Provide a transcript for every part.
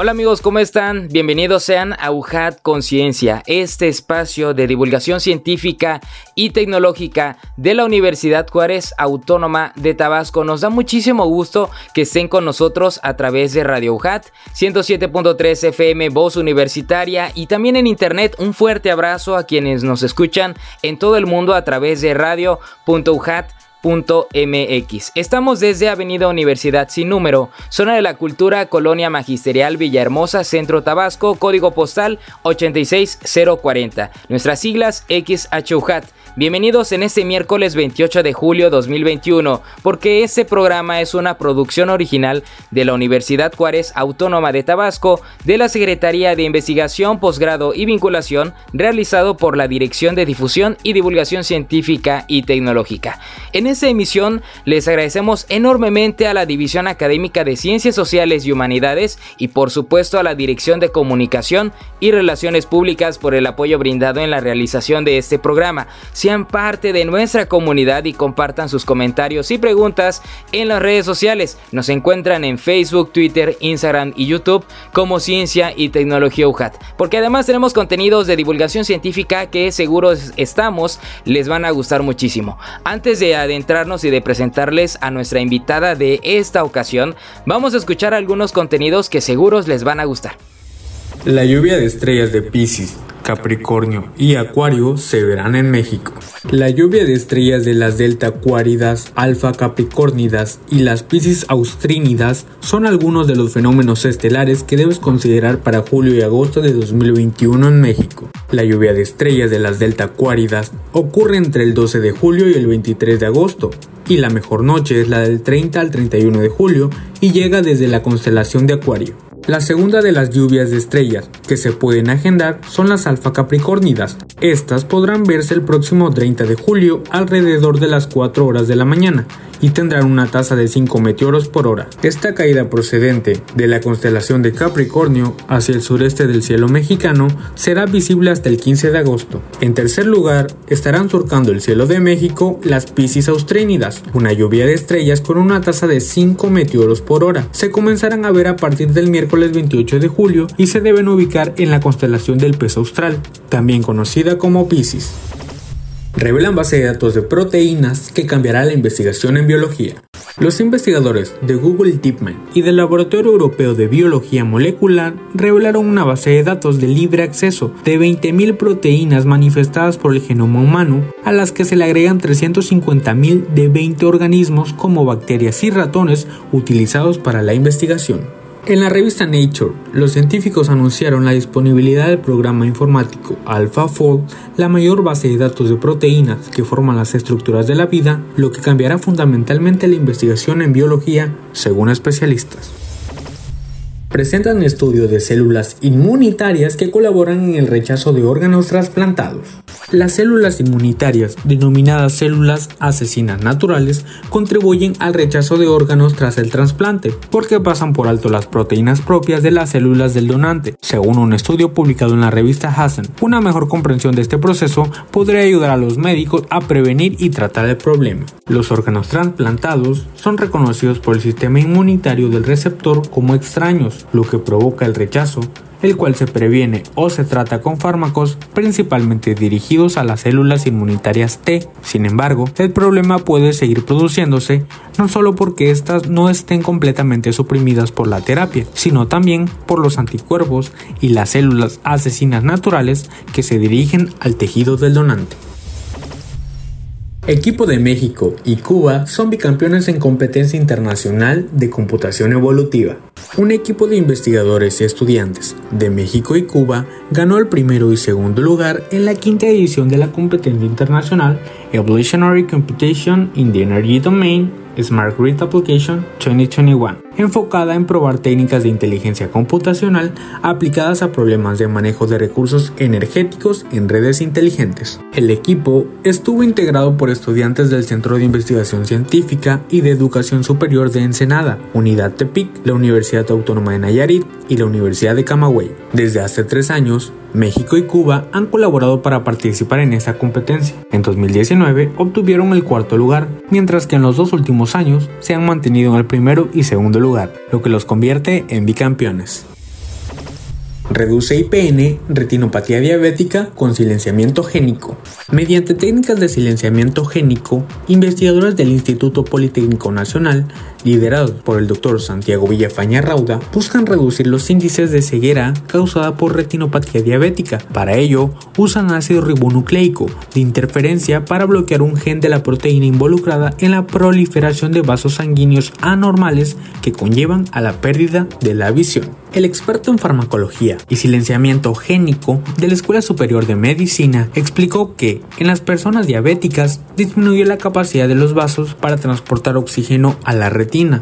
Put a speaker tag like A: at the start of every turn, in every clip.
A: Hola amigos, ¿cómo están? Bienvenidos sean a UJAT Conciencia, este espacio de divulgación científica y tecnológica de la Universidad Juárez Autónoma de Tabasco. Nos da muchísimo gusto que estén con nosotros a través de Radio UJAT 107.3 FM Voz Universitaria y también en internet. Un fuerte abrazo a quienes nos escuchan en todo el mundo a través de radio.ujat MX. Estamos desde Avenida Universidad sin número, zona de la cultura, Colonia Magisterial Villahermosa, Centro Tabasco, código postal 86040. Nuestras siglas XHUJAT. Bienvenidos en este miércoles 28 de julio 2021, porque este programa es una producción original de la Universidad Juárez Autónoma de Tabasco, de la Secretaría de Investigación, Posgrado y Vinculación, realizado por la Dirección de Difusión y Divulgación Científica y Tecnológica. Esta emisión les agradecemos enormemente a la División Académica de Ciencias Sociales y Humanidades y por supuesto a la Dirección de Comunicación y Relaciones Públicas por el apoyo brindado en la realización de este programa sean parte de nuestra comunidad y compartan sus comentarios y preguntas en las redes sociales. Nos encuentran en Facebook, Twitter, Instagram y YouTube como Ciencia y Tecnología UJAT. Porque además tenemos contenidos de divulgación científica que seguros estamos les van a gustar muchísimo. Antes de adentrarnos y de presentarles a nuestra invitada de esta ocasión, vamos a escuchar algunos contenidos que seguros les van a gustar.
B: La lluvia de estrellas de Pisces Capricornio y Acuario se verán en México. La lluvia de estrellas de las delta acuáridas, alfa capricornidas y las piscis austrínidas son algunos de los fenómenos estelares que debes considerar para julio y agosto de 2021 en México. La lluvia de estrellas de las delta acuáridas ocurre entre el 12 de julio y el 23 de agosto, y la mejor noche es la del 30 al 31 de julio y llega desde la constelación de Acuario. La segunda de las lluvias de estrellas que se pueden agendar son las alfa capricornidas. Estas podrán verse el próximo 30 de julio alrededor de las 4 horas de la mañana y tendrán una tasa de 5 meteoros por hora. Esta caída procedente de la constelación de Capricornio hacia el sureste del cielo mexicano será visible hasta el 15 de agosto. En tercer lugar, estarán surcando el cielo de México las Piscis austrínidas, una lluvia de estrellas con una tasa de 5 meteoros por hora. Se comenzarán a ver a partir del miércoles 28 de julio y se deben ubicar en la constelación del pez austral, también conocida como Piscis revelan base de datos de proteínas que cambiará la investigación en biología. Los investigadores de Google DeepMind y del Laboratorio Europeo de Biología Molecular revelaron una base de datos de libre acceso de 20.000 proteínas manifestadas por el genoma humano, a las que se le agregan 350.000 de 20 organismos como bacterias y ratones utilizados para la investigación. En la revista Nature, los científicos anunciaron la disponibilidad del programa informático AlphaFold, la mayor base de datos de proteínas que forman las estructuras de la vida, lo que cambiará fundamentalmente la investigación en biología, según especialistas presentan estudios de células inmunitarias que colaboran en el rechazo de órganos trasplantados. Las células inmunitarias, denominadas células asesinas naturales, contribuyen al rechazo de órganos tras el trasplante, porque pasan por alto las proteínas propias de las células del donante. Según un estudio publicado en la revista Hassen, una mejor comprensión de este proceso podría ayudar a los médicos a prevenir y tratar el problema. Los órganos trasplantados son reconocidos por el sistema inmunitario del receptor como extraños, lo que provoca el rechazo, el cual se previene o se trata con fármacos principalmente dirigidos a las células inmunitarias T. Sin embargo, el problema puede seguir produciéndose no solo porque éstas no estén completamente suprimidas por la terapia, sino también por los anticuerpos y las células asesinas naturales que se dirigen al tejido del donante. Equipo de México y Cuba son bicampeones en competencia internacional de computación evolutiva. Un equipo de investigadores y estudiantes de México y Cuba ganó el primero y segundo lugar en la quinta edición de la competencia internacional Evolutionary Computation in the Energy Domain Smart Grid Application 2021 enfocada en probar técnicas de inteligencia computacional aplicadas a problemas de manejo de recursos energéticos en redes inteligentes. El equipo estuvo integrado por estudiantes del Centro de Investigación Científica y de Educación Superior de Ensenada, Unidad Tepic, la Universidad Autónoma de Nayarit y la Universidad de Camagüey. Desde hace tres años, México y Cuba han colaborado para participar en esta competencia. En 2019 obtuvieron el cuarto lugar, mientras que en los dos últimos años se han mantenido en el primero y segundo lugar, lo que los convierte en bicampeones. Reduce IPN, retinopatía diabética con silenciamiento génico. Mediante técnicas de silenciamiento génico, investigadores del Instituto Politécnico Nacional, liderados por el Dr. Santiago Villafaña Rauda, buscan reducir los índices de ceguera causada por retinopatía diabética. Para ello, usan ácido ribonucleico de interferencia para bloquear un gen de la proteína involucrada en la proliferación de vasos sanguíneos anormales que conllevan a la pérdida de la visión. El experto en farmacología y silenciamiento génico de la Escuela Superior de Medicina explicó que en las personas diabéticas disminuye la capacidad de los vasos para transportar oxígeno a la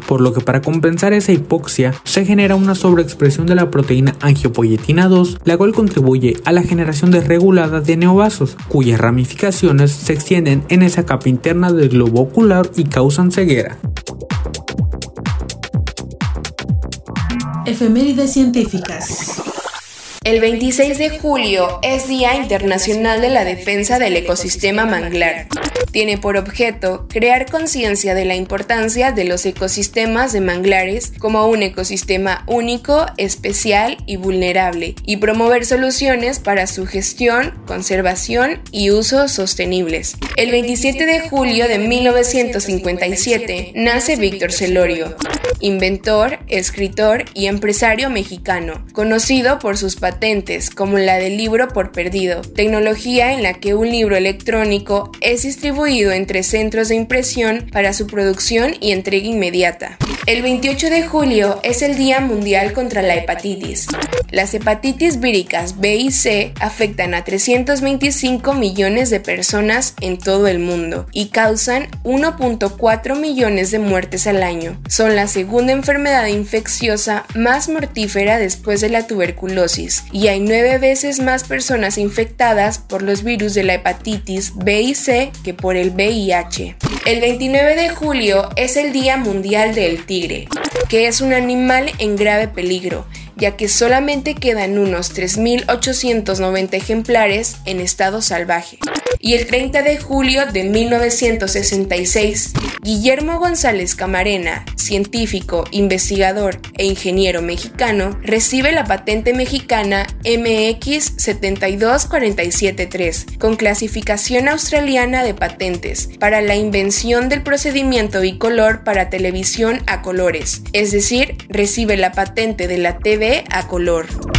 B: por lo que para compensar esa hipoxia se genera una sobreexpresión de la proteína angiopoyetina 2, la cual contribuye a la generación desregulada de neovasos, cuyas ramificaciones se extienden en esa capa interna del globo ocular y causan ceguera.
C: Efemérides científicas.
D: El 26 de julio es Día Internacional de la Defensa del Ecosistema Manglar. Tiene por objeto crear conciencia de la importancia de los ecosistemas de manglares como un ecosistema único, especial y vulnerable, y promover soluciones para su gestión, conservación y uso sostenibles. El 27 de julio de 1957 nace Víctor Celorio, inventor, escritor y empresario mexicano, conocido por sus patentes como la del libro por perdido, tecnología en la que un libro electrónico es distribuido entre centros de impresión para su producción y entrega inmediata. El 28 de julio es el Día Mundial contra la Hepatitis. Las hepatitis víricas B y C afectan a 325 millones de personas en todo el mundo y causan 1.4 millones de muertes al año. Son la segunda enfermedad infecciosa más mortífera después de la tuberculosis y hay nueve veces más personas infectadas por los virus de la hepatitis B y C que por el VIH. El 29 de julio es el Día Mundial del Tigre, que es un animal en grave peligro ya que solamente quedan unos 3.890 ejemplares en estado salvaje. Y el 30 de julio de 1966, Guillermo González Camarena, científico, investigador e ingeniero mexicano, recibe la patente mexicana MX 72473 con clasificación australiana de patentes para la invención del procedimiento bicolor para televisión a colores, es decir, recibe la patente de la TV a color.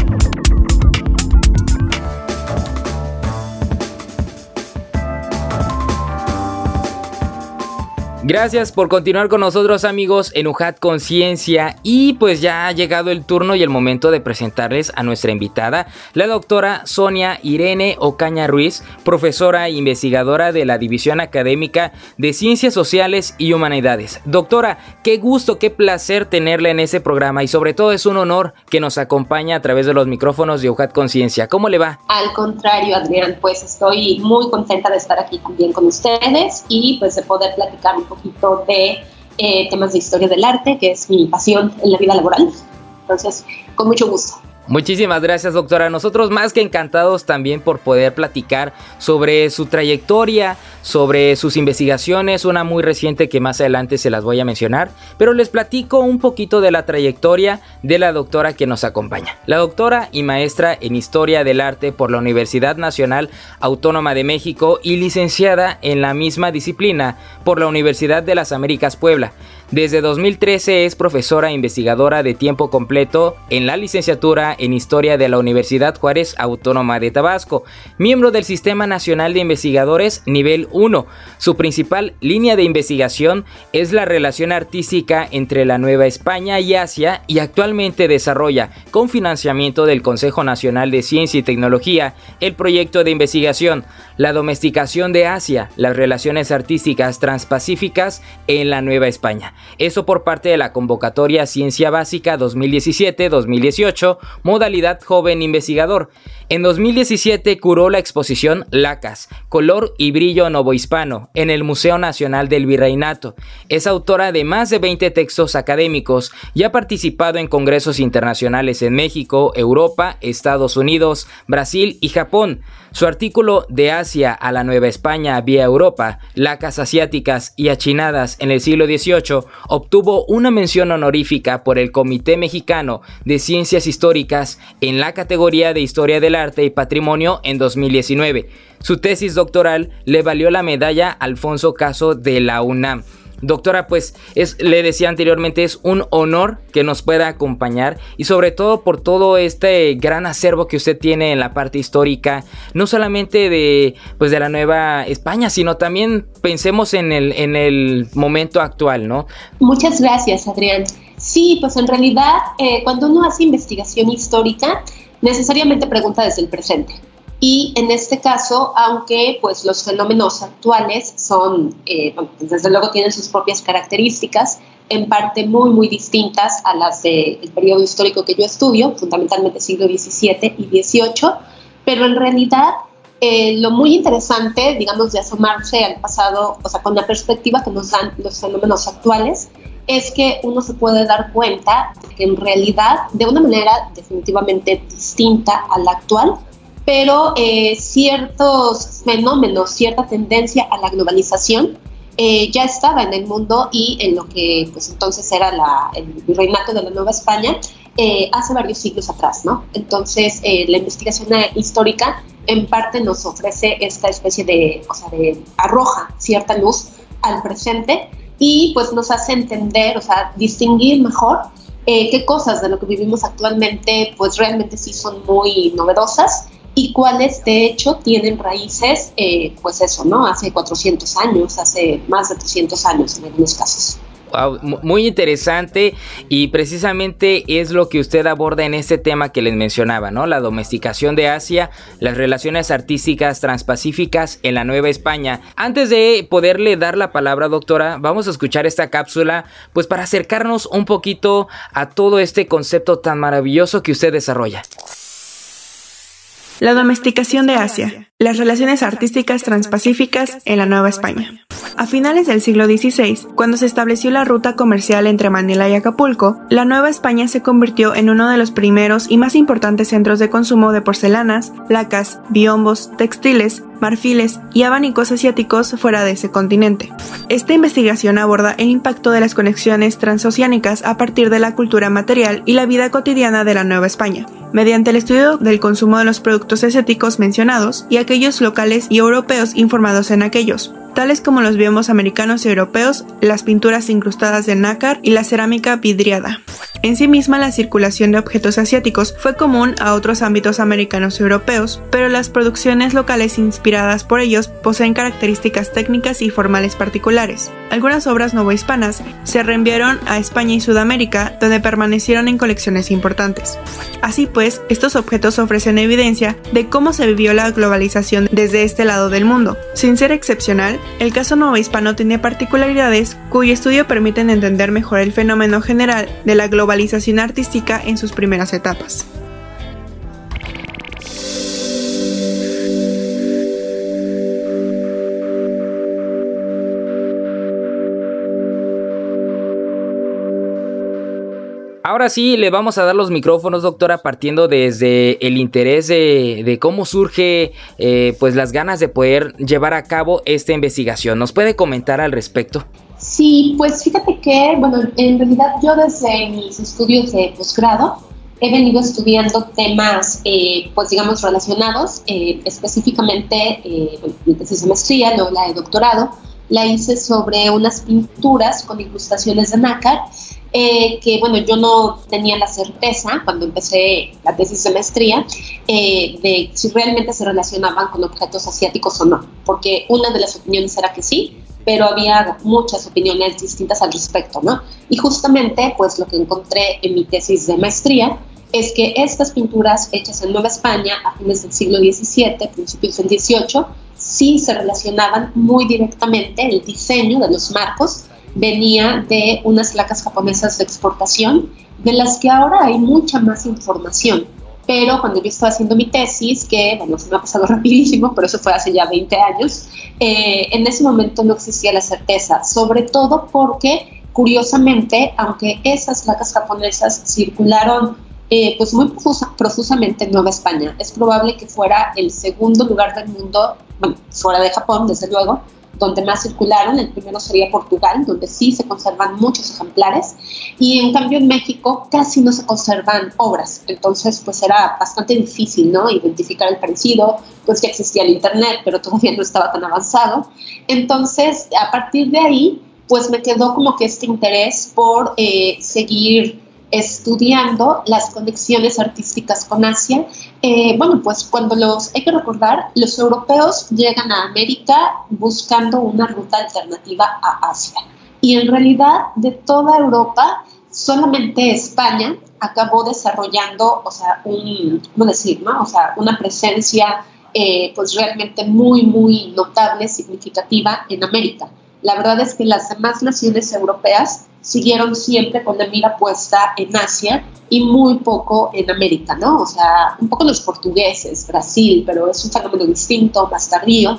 A: Gracias por continuar con nosotros amigos en UJAT Conciencia y pues ya ha llegado el turno y el momento de presentarles a nuestra invitada, la doctora Sonia Irene Ocaña Ruiz, profesora e investigadora de la División Académica de Ciencias Sociales y Humanidades. Doctora, qué gusto, qué placer tenerla en ese programa y sobre todo es un honor que nos acompañe a través de los micrófonos de UJAT Conciencia. ¿Cómo le va?
E: Al contrario, Adrián, pues estoy muy contenta de estar aquí también con ustedes y pues de poder platicar un poco de eh, temas de historia del arte, que es mi pasión en la vida laboral. Entonces, con mucho gusto.
A: Muchísimas gracias doctora. Nosotros más que encantados también por poder platicar sobre su trayectoria, sobre sus investigaciones, una muy reciente que más adelante se las voy a mencionar, pero les platico un poquito de la trayectoria de la doctora que nos acompaña. La doctora y maestra en Historia del Arte por la Universidad Nacional Autónoma de México y licenciada en la misma disciplina por la Universidad de las Américas Puebla. Desde 2013 es profesora e investigadora de tiempo completo en la licenciatura en Historia de la Universidad Juárez Autónoma de Tabasco, miembro del Sistema Nacional de Investigadores nivel 1. Su principal línea de investigación es la relación artística entre la Nueva España y Asia y actualmente desarrolla, con financiamiento del Consejo Nacional de Ciencia y Tecnología, el proyecto de investigación La domesticación de Asia, las relaciones artísticas transpacíficas en la Nueva España. Eso por parte de la convocatoria Ciencia Básica 2017-2018, modalidad joven investigador. En 2017 curó la exposición Lacas, Color y Brillo Novohispano en el Museo Nacional del Virreinato. Es autora de más de 20 textos académicos y ha participado en congresos internacionales en México, Europa, Estados Unidos, Brasil y Japón. Su artículo De Asia a la Nueva España vía Europa, Lacas asiáticas y achinadas en el siglo XVIII obtuvo una mención honorífica por el Comité Mexicano de Ciencias Históricas en la categoría de Historia del Arte y Patrimonio en 2019. Su tesis doctoral le valió la medalla Alfonso Caso de la UNAM. Doctora, pues es, le decía anteriormente, es un honor que nos pueda acompañar y sobre todo por todo este gran acervo que usted tiene en la parte histórica, no solamente de, pues de la Nueva España, sino también pensemos en el, en el momento actual, ¿no?
E: Muchas gracias, Adrián. Sí, pues en realidad eh, cuando uno hace investigación histórica, necesariamente pregunta desde el presente. Y en este caso, aunque pues los fenómenos actuales son, eh, pues, desde luego tienen sus propias características, en parte muy, muy distintas a las del periodo histórico que yo estudio, fundamentalmente siglo XVII y XVIII, pero en realidad eh, lo muy interesante, digamos, de asomarse al pasado, o sea, con la perspectiva que nos dan los fenómenos actuales, es que uno se puede dar cuenta de que en realidad, de una manera definitivamente distinta a la actual, pero eh, ciertos fenómenos, cierta tendencia a la globalización eh, ya estaba en el mundo y en lo que pues entonces era el virreinato de la Nueva España eh, hace varios siglos atrás, ¿no? Entonces la investigación histórica en parte nos ofrece esta especie de, o sea, de arroja cierta luz al presente y pues nos hace entender, o sea, distinguir mejor qué cosas de lo que vivimos actualmente pues realmente sí son muy novedosas y cuáles de hecho tienen raíces, eh, pues eso, ¿no? Hace 400 años, hace más de 300 años en algunos casos.
A: muy interesante y precisamente es lo que usted aborda en este tema que les mencionaba, ¿no? La domesticación de Asia, las relaciones artísticas transpacíficas en la Nueva España. Antes de poderle dar la palabra, doctora, vamos a escuchar esta cápsula, pues para acercarnos un poquito a todo este concepto tan maravilloso que usted desarrolla.
F: La domesticación de Asia, las relaciones artísticas transpacíficas en la Nueva España. A finales del siglo XVI, cuando se estableció la ruta comercial entre Manila y Acapulco, la Nueva España se convirtió en uno de los primeros y más importantes centros de consumo de porcelanas, lacas, biombos, textiles, marfiles y abanicos asiáticos fuera de ese continente. Esta investigación aborda el impacto de las conexiones transoceánicas a partir de la cultura material y la vida cotidiana de la Nueva España, mediante el estudio del consumo de los productos asiáticos mencionados y aquellos locales y europeos informados en aquellos, tales como los biombos americanos y europeos, las pinturas incrustadas de nácar y la cerámica vidriada. En sí misma la circulación de objetos asiáticos fue común a otros ámbitos americanos y europeos, pero las producciones locales inspiradas por ellos poseen características técnicas y formales particulares. Algunas obras novohispanas se reenviaron a España y Sudamérica, donde permanecieron en colecciones importantes. Así pues, estos objetos ofrecen evidencia de cómo se vivió la globalización desde este lado del mundo. Sin ser excepcional, el caso novohispano tiene particularidades cuyo estudio permiten entender mejor el fenómeno general de la globalización artística en sus primeras etapas.
A: Ahora sí, le vamos a dar los micrófonos, doctora, partiendo desde el interés de, cómo surge eh, pues las ganas de poder llevar a cabo esta investigación. ¿Nos puede comentar al respecto?
E: Sí, pues fíjate que, bueno, en realidad yo desde mis estudios de posgrado he venido estudiando temas, eh, pues digamos, relacionados, eh, específicamente eh, mi tesis de maestría, luego la de doctorado, la hice sobre unas pinturas con incrustaciones de nácar, eh, que bueno, yo no tenía la certeza cuando empecé la tesis de maestría de si realmente se relacionaban con objetos asiáticos o no, porque una de las opiniones era que sí, pero había muchas opiniones distintas al respecto, ¿no? Y justamente, pues lo que encontré en mi tesis de maestría es que estas pinturas hechas en Nueva España a fines del siglo XVII, principios del XVIII, sí se relacionaban muy directamente el diseño de los marcos venía de unas placas japonesas de exportación, de las que ahora hay mucha más información. Pero cuando yo estaba haciendo mi tesis, que bueno, se me ha pasado rapidísimo, pero eso fue hace ya 20 años, eh, en ese momento no existía la certeza, sobre todo porque, curiosamente, aunque esas placas japonesas circularon eh, pues muy profusamente en Nueva España, es probable que fuera el segundo lugar del mundo, bueno, fuera de Japón, desde luego, donde más circularon. El primero sería Portugal, donde sí se conservan muchos ejemplares. Y en cambio en México casi no se conservan obras. Entonces, pues era bastante difícil, ¿no? Identificar el parecido. Pues ya existía el Internet, pero todavía no estaba tan avanzado. Entonces, a partir de ahí, pues me quedó como que este interés por eh, seguir estudiando las conexiones artísticas con Asia. Eh, bueno, pues cuando los, hay que recordar, los europeos llegan a América buscando una ruta alternativa a Asia. Y en realidad de toda Europa, solamente España acabó desarrollando, o sea, un, ¿cómo decir, no? O sea, una presencia eh, pues realmente muy, muy notable, significativa en América. La verdad es que las demás naciones europeas siguieron siempre con la mira puesta en Asia y muy poco en América, ¿no? O sea, un poco los portugueses, Brasil, pero es un fenómeno distinto, más tardío.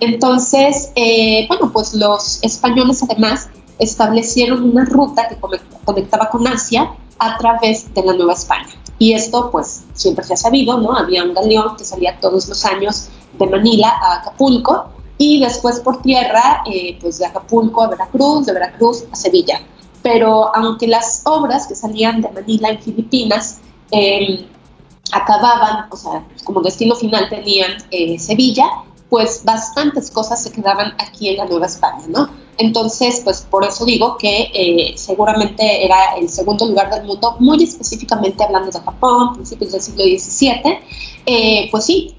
E: Entonces, eh, bueno, pues los españoles además establecieron una ruta que conectaba con Asia a través de la Nueva España. Y esto, pues, siempre se ha sabido, ¿no? Había un galeón que salía todos los años de Manila a Acapulco y después por tierra, eh, pues de Acapulco a Veracruz, de Veracruz a Sevilla. Pero aunque las obras que salían de Manila en Filipinas em, acababan, o sea, como destino final tenían eh, Sevilla, pues bastantes cosas se quedaban aquí en la Nueva España, ¿no? Entonces, pues por eso digo que eh, seguramente era el segundo lugar del mundo, muy específicamente hablando de Japón, principios del siglo XVII, eh, pues sí,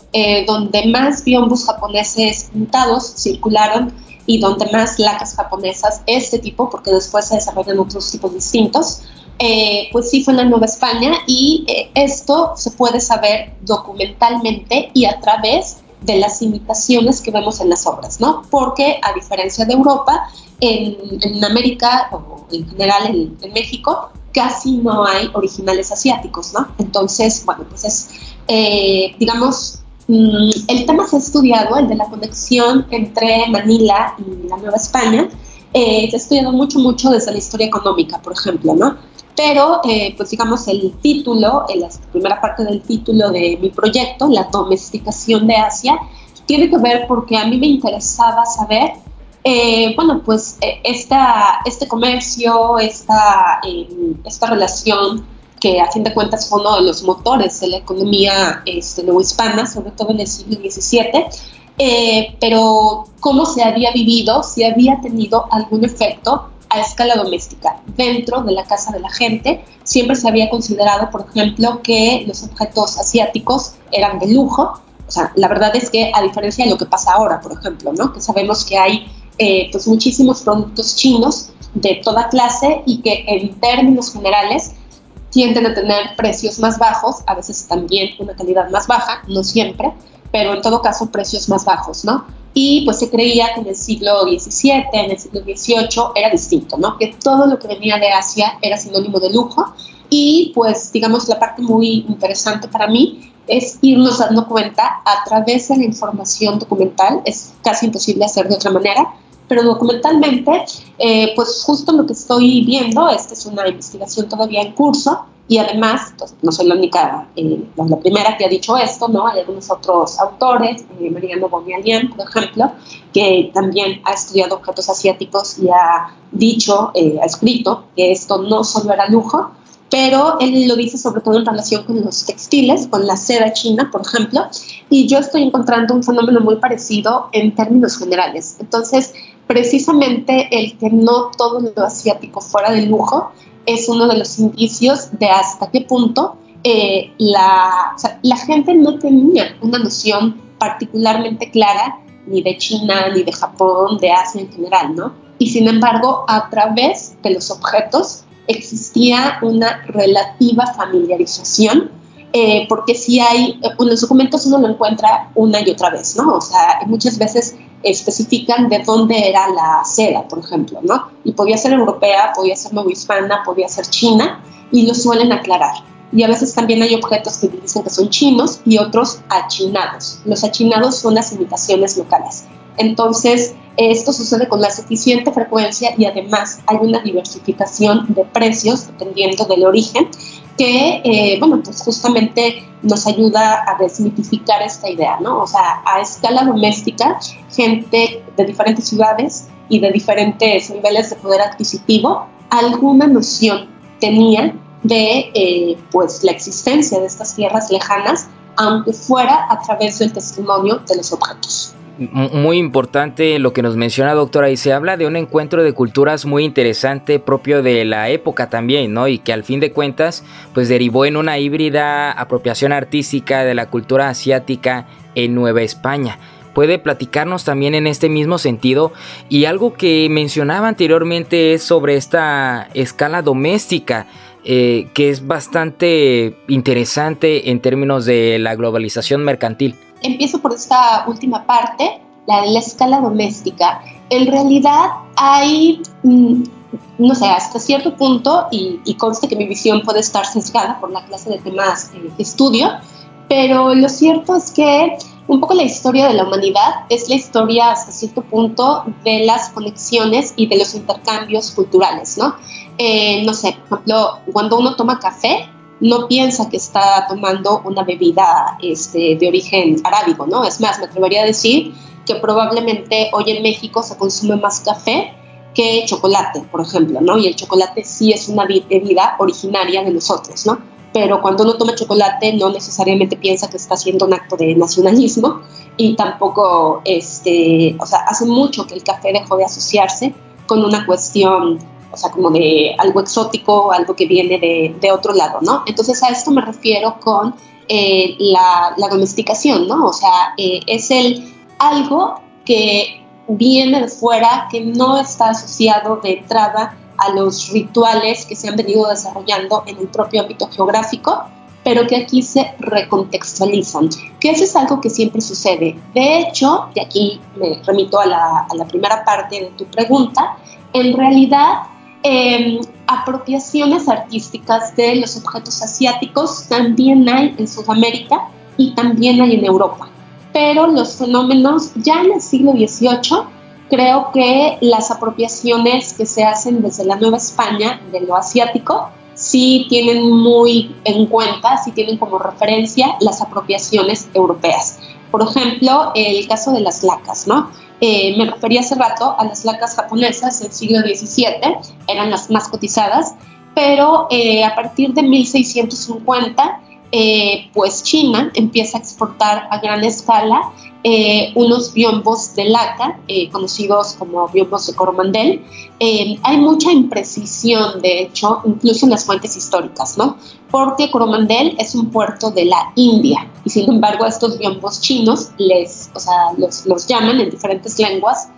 E: donde más biombos japoneses pintados circularon y donde más lacas japonesas, este tipo, porque después se desarrollan otros tipos distintos, eh, pues sí fue en la Nueva España y eh, esto se puede saber documentalmente y a través de las imitaciones que vemos en las obras, ¿no? Porque a diferencia de Europa, en, América o en general en, México, casi no hay originales asiáticos, ¿no? Entonces, bueno, pues es, eh, digamos, Mm, el tema se ha estudiado, el de la conexión entre Manila y la Nueva España. Eh, se ha estudiado mucho, mucho desde la historia económica, por ejemplo, ¿no? Pero, eh, pues digamos, el título, la primera parte del título de mi proyecto, la domesticación de Asia, tiene que ver porque a mí me interesaba saber, eh, bueno, pues esta, este comercio, esta, esta relación que a fin de cuentas fue uno de los motores de la economía este, hispana, sobre todo en el siglo XVII, eh, pero cómo se había vivido, si había tenido algún efecto a escala doméstica dentro de la casa de la gente. Siempre se había considerado, por ejemplo, que los objetos asiáticos eran de lujo. O sea, la verdad es que a diferencia de lo que pasa ahora, por ejemplo, ¿no? que sabemos que hay eh, pues muchísimos productos chinos de toda clase y que en términos generales tienden a tener precios más bajos, a veces también una calidad más baja, no siempre, pero en todo caso precios más bajos, ¿no? Y pues se creía que en el siglo XVII, en el siglo XVIII era distinto, ¿no? Que todo lo que venía de Asia era sinónimo de lujo. Y pues digamos la parte muy interesante para mí es irnos dando cuenta a través de la información documental, es casi imposible hacer de otra manera, pero documentalmente, eh, pues justo lo que estoy viendo, esta es una investigación todavía en curso, y además, pues, no soy la única, eh, la primera que ha dicho esto, ¿no? Hay algunos otros autores, eh, Mariano Bonialian, por ejemplo, que también ha estudiado objetos asiáticos y ha dicho, ha escrito que esto no solo era lujo, pero él lo dice sobre todo en relación con los textiles, con la seda china, por ejemplo, y yo estoy encontrando un fenómeno muy parecido en términos generales. Entonces, precisamente el que no todo lo asiático fuera de lujo es uno de los indicios de hasta qué punto eh, la, la gente no tenía una noción particularmente clara ni de China, ni de Japón, de Asia en general, ¿no? Y sin embargo, a través de los objetos existía una relativa familiarización, eh, porque si hay, en los documentos uno lo encuentra una y otra vez, ¿no? O sea, muchas veces especifican de dónde era la seda, por ejemplo, ¿no? Y podía ser europea, podía ser hispana, podía ser china, y lo suelen aclarar. Y a veces también hay objetos que dicen que son chinos y otros achinados. Los achinados son las imitaciones locales. Entonces, esto sucede con la suficiente frecuencia y además hay una diversificación de precios dependiendo del origen que, eh, bueno, pues justamente nos ayuda a desmitificar esta idea, ¿no? O sea, a escala doméstica, gente de diferentes ciudades y de diferentes niveles de poder adquisitivo, alguna noción tenía de, eh, pues, la existencia de estas tierras lejanas, aunque fuera a través del testimonio de los objetos
A: muy importante lo que nos menciona doctora y se habla de un encuentro de culturas muy interesante propio de la época también, ¿no? Y que al fin de cuentas pues derivó en una híbrida apropiación artística de la cultura asiática en Nueva España. Puede platicarnos también en este mismo sentido y algo que mencionaba anteriormente es sobre esta escala doméstica. Eh, que es bastante interesante en términos de la globalización mercantil
E: empiezo por esta última parte, la de la escala doméstica. En realidad hay, mm, no sé, hasta cierto punto, y, y, conste que mi visión puede estar sesgada por la clase de temas que estudio, pero lo cierto es que un poco la historia de la humanidad es la historia hasta cierto punto de las conexiones y de los intercambios culturales, ¿no? Eh, no sé, por ejemplo, cuando uno toma café, no piensa que está tomando una bebida este, de origen arábigo, ¿no? Es más, me atrevería a decir que probablemente hoy en México se consume más café que chocolate, por ejemplo, ¿no? Y el chocolate sí es una bebida originaria de nosotros, ¿no? Pero cuando uno toma chocolate no necesariamente piensa que está haciendo un acto de nacionalismo y tampoco, este, o sea, hace mucho que el café dejó de asociarse con una cuestión o sea, como de algo exótico, algo que viene de, de otro lado, ¿no? Entonces a esto me refiero con eh, la, la, domesticación, ¿no? O sea, eh, es el algo que viene de fuera, que no está asociado de entrada a los rituales que se han venido desarrollando en el propio ámbito geográfico, pero que aquí se recontextualizan, que eso es algo que siempre sucede. De hecho, y aquí me remito a la, a la primera parte de tu pregunta, en realidad Em, apropiaciones artísticas de los objetos asiáticos también hay en Sudamérica y también hay en Europa. Pero los fenómenos ya en el siglo XVIII, creo que las apropiaciones que se hacen desde la Nueva España de lo asiático sí tienen muy en cuenta, sí tienen como referencia las apropiaciones europeas. Por ejemplo, el caso de las lacas, ¿no? Eh, me refería hace rato a las lacas japonesas del siglo XVII, eran las más cotizadas, pero eh, a partir de 1650, eh, pues China empieza a exportar a gran escala eh, unos biombos de laca, eh, conocidos como biombos de Coromandel. Eh, hay mucha imprecisión, de hecho, incluso en las fuentes históricas, ¿no? Porque Coromandel es un puerto de la India y sin embargo estos biombos chinos les, o sea, los, los llaman en diferentes lenguas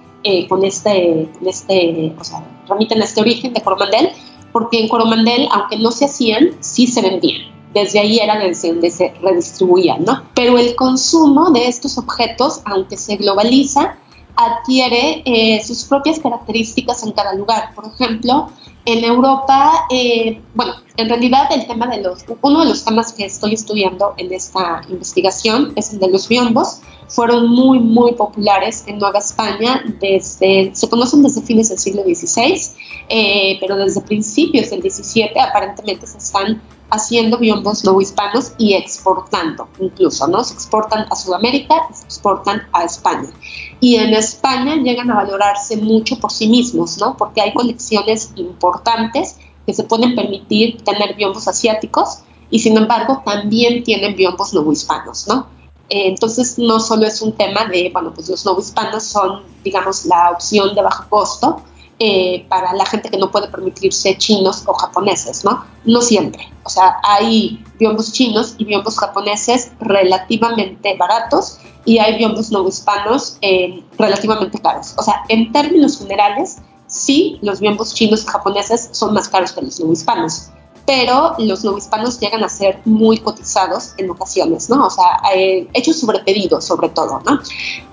E: con este, con este, o sea, remiten a este origen de Coromandel, porque en Coromandel, aunque no se hacían, sí se vendían desde ahí era desde donde se redistribuían, ¿no? Pero el consumo de estos objetos, aunque se globaliza, adquiere eh, sus propias características en cada lugar. Por ejemplo, en Europa, eh, bueno, en realidad el tema de los, uno de los temas que estoy estudiando en esta investigación es el de los biombos. Fueron muy, muy populares en Nueva España desde, se conocen desde fines del siglo XVI, eh, pero desde principios del XVII aparentemente se están haciendo biombos no hispanos y exportando incluso, ¿no? Se exportan a Sudamérica se exportan a España. Y en España llegan a valorarse mucho por sí mismos, ¿no? Porque hay colecciones importantes que se pueden permitir tener biombos asiáticos y sin embargo también tienen biombos no hispanos, ¿no? Eh, entonces no solo es un tema de, bueno, pues los no hispanos son, digamos, la opción de bajo costo, eh, para la gente que no puede permitirse chinos o japoneses, ¿no? No siempre. O sea, hay biombos chinos y biombos japoneses relativamente baratos y hay biombos no hispanos eh, relativamente caros. O sea, en términos generales, sí, los biombos chinos y japoneses son más caros que los no hispanos, pero los novohispanos llegan a ser muy cotizados en ocasiones, ¿no? O sea, eh, hechos sobre pedido, sobre todo, ¿no?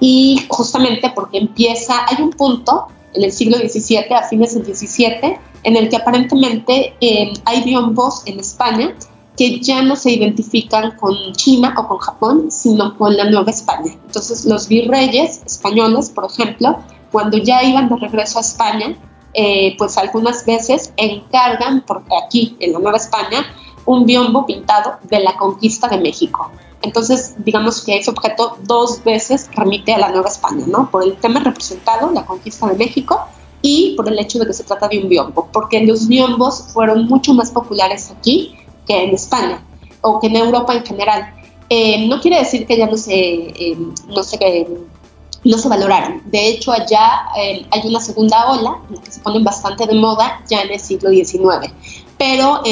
E: Y justamente porque empieza, hay un punto en el siglo XVII, a fines del XVII, en el que aparentemente eh, hay biombos en España que ya no se identifican con China o con Japón, sino con la Nueva España. Entonces, los virreyes españoles, por ejemplo, cuando ya iban de regreso a España, eh, pues algunas veces encargan, porque aquí en la Nueva España, un biombo pintado de la conquista de México. Entonces, digamos que ese objeto dos veces remite a la Nueva España, ¿no? Por el tema representado, la conquista de México, y por el hecho de que se trata de un biombo, porque los biombos fueron mucho más populares aquí que en España o que en Europa en general. Eh, no quiere decir que ya no se, eh, se no se valoraron. De hecho, allá eh, hay una segunda ola que se pone bastante de moda ya en el siglo XIX, pero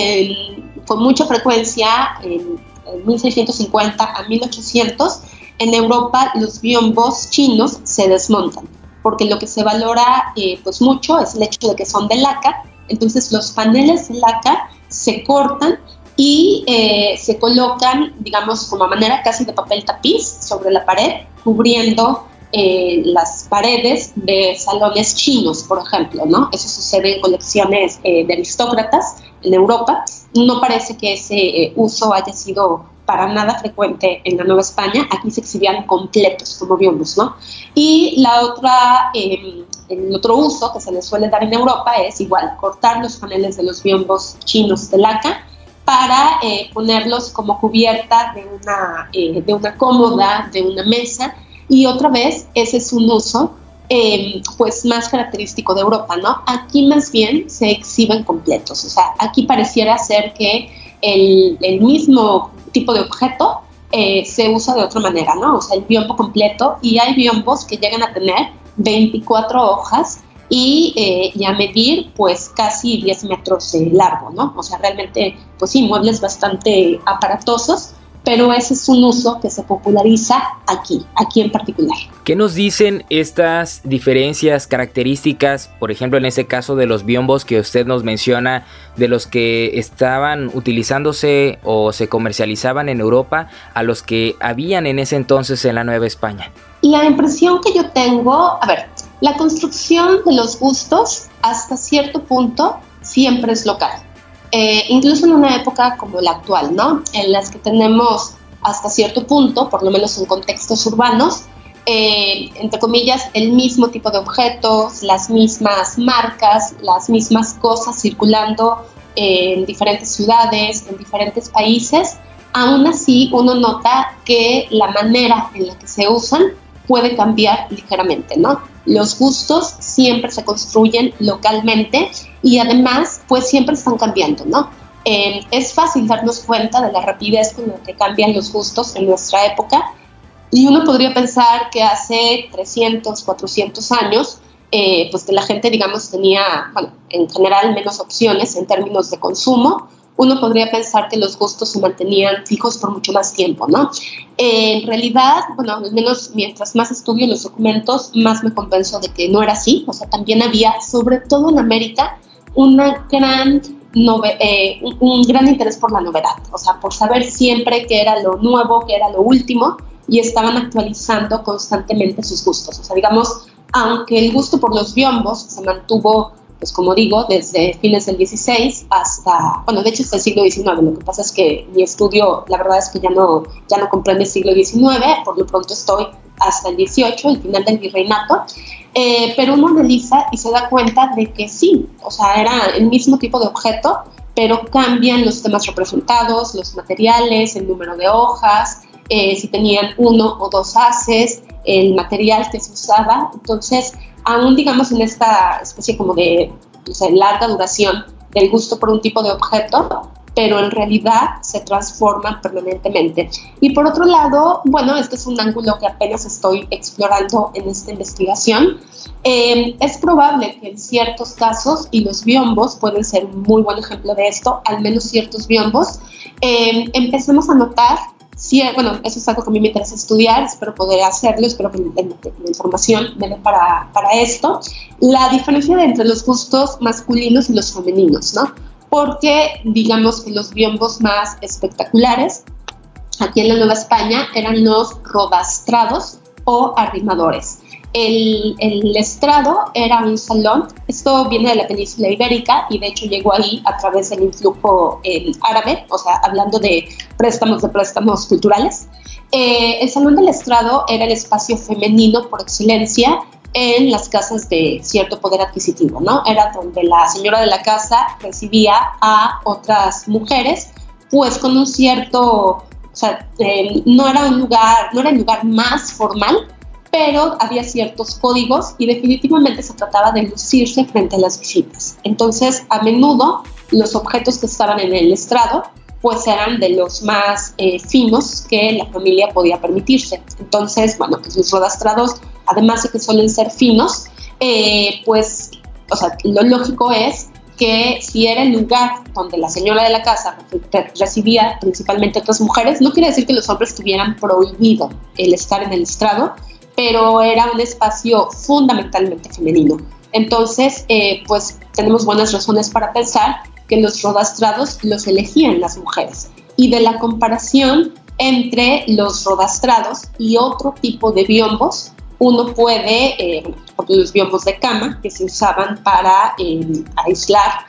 E: con mucha frecuencia, en, 1650 a 1800, en Europa los biombos chinos se desmontan, porque lo que se valora eh, pues mucho es el hecho de que son de laca, entonces los paneles de laca se cortan y eh, se colocan, digamos, como a manera casi de papel tapiz sobre la pared, cubriendo eh, las paredes de salones chinos, por ejemplo, ¿no? Eso sucede en colecciones eh, de aristócratas en Europa. No parece que ese eh, uso haya sido para nada frecuente en la Nueva España. Aquí se exhibían completos como biombos, ¿no? Y la otra, em, el otro uso que se le suele dar en Europa es igual, cortar los paneles de los biombos chinos de laca para ponerlos como cubierta de una, de una cómoda, de una mesa, y otra vez, ese es un uso em, pues más característico de Europa, ¿no? Aquí más bien se exhiben completos, o sea, aquí pareciera ser que el, mismo tipo de objeto eh, se usa de otra manera, ¿no? O sea, el biombo completo y hay biombos que llegan a tener 24 hojas y, eh, y, a medir pues casi 10 metros de largo, ¿no? O sea, realmente, pues sí, muebles bastante aparatosos pero ese es un uso que se populariza aquí, aquí en particular.
A: ¿Qué nos dicen estas diferencias, características, por ejemplo en ese caso de los biombos que usted nos menciona, de los que estaban utilizándose o se comercializaban en Europa a los que habían en ese entonces en la Nueva España?
E: La impresión que yo tengo, a ver, la construcción de los gustos hasta cierto punto siempre es local. Eh, incluso en una época como la actual, ¿no? En las que tenemos hasta cierto punto, por lo menos en contextos urbanos, eh, entre comillas, el mismo tipo de objetos, las mismas marcas, las mismas cosas circulando en diferentes ciudades, en diferentes países, aún así uno nota que la manera en la que se usan puede cambiar ligeramente, ¿no? Los gustos siempre se construyen localmente y además pues siempre están cambiando, ¿no? Eh, es fácil darnos cuenta de la rapidez con la que cambian los gustos en nuestra época y uno podría pensar que hace 300, 400 años eh, pues que la gente digamos tenía, bueno, en general menos opciones en términos de consumo, uno podría pensar que los gustos se mantenían fijos por mucho más tiempo, ¿no? En realidad, bueno, al menos mientras más estudio los documentos, más me convenzo de que no era así, o sea, también había, sobre todo en América, eh, un gran interés por la novedad, o sea, por saber siempre qué era lo nuevo, qué era lo último, y estaban actualizando constantemente sus gustos. O sea, digamos, aunque el gusto por los biombos se mantuvo pues como digo, desde fines del 16 hasta, bueno, de hecho hasta el siglo XIX. Lo que pasa es que mi estudio, la verdad es que ya no, ya no comprende el siglo XIX, por lo pronto estoy hasta el 18, el final del virreinato, eh, pero uno analiza y se da cuenta de que sí, o sea, era el mismo tipo de objeto, pero cambian los temas representados, los materiales, el número de hojas, eh, si tenían uno o dos haces, el material que se usaba. Entonces, aún digamos en esta especie como de larga duración del gusto por un tipo de objeto, pero en realidad se transforman permanentemente. Y por otro lado, bueno, este es un ángulo que apenas estoy explorando en esta investigación. Eh, es probable que en ciertos casos, y los biombos pueden ser un muy buen ejemplo de esto, al menos ciertos biombos, eh, empecemos a notar sí, bueno, eso es algo que a mí me interesa estudiar, espero poder hacerlo, espero que la, información me dé para, para, esto. La diferencia entre los gustos masculinos y los femeninos, ¿no? porque digamos que los biombos más espectaculares aquí en la Nueva España eran los rodastrados o arrimadores. El, estrado era un salón, esto viene de la península ibérica y de hecho llegó ahí a través del influjo el árabe, o sea, hablando de préstamos de préstamos culturales. Eh, el salón del estrado era el espacio femenino por excelencia en las casas de cierto poder adquisitivo, ¿no? Era donde la señora de la casa recibía a otras mujeres, pues con un cierto, o sea, eh, no era un lugar, no era el lugar más formal, pero había ciertos códigos y definitivamente se trataba de lucirse frente a las visitas. Entonces, a menudo los objetos que estaban en el estrado pues eran de los más eh, finos que la familia podía permitirse. Entonces, bueno, pues los rodastrados, además de que suelen ser finos, eh, pues, o sea, lo lógico es que si era el lugar donde la señora de la casa recibía principalmente otras mujeres, no quiere decir que los hombres tuvieran prohibido el estar en el estrado, pero era un espacio fundamentalmente femenino. Entonces, eh, pues tenemos buenas razones para pensar que los rodastrados los elegían las mujeres. Y de la comparación entre los rodastrados y otro tipo de biombos, uno puede, eh, los biombos de cama que se usaban para eh, aislar,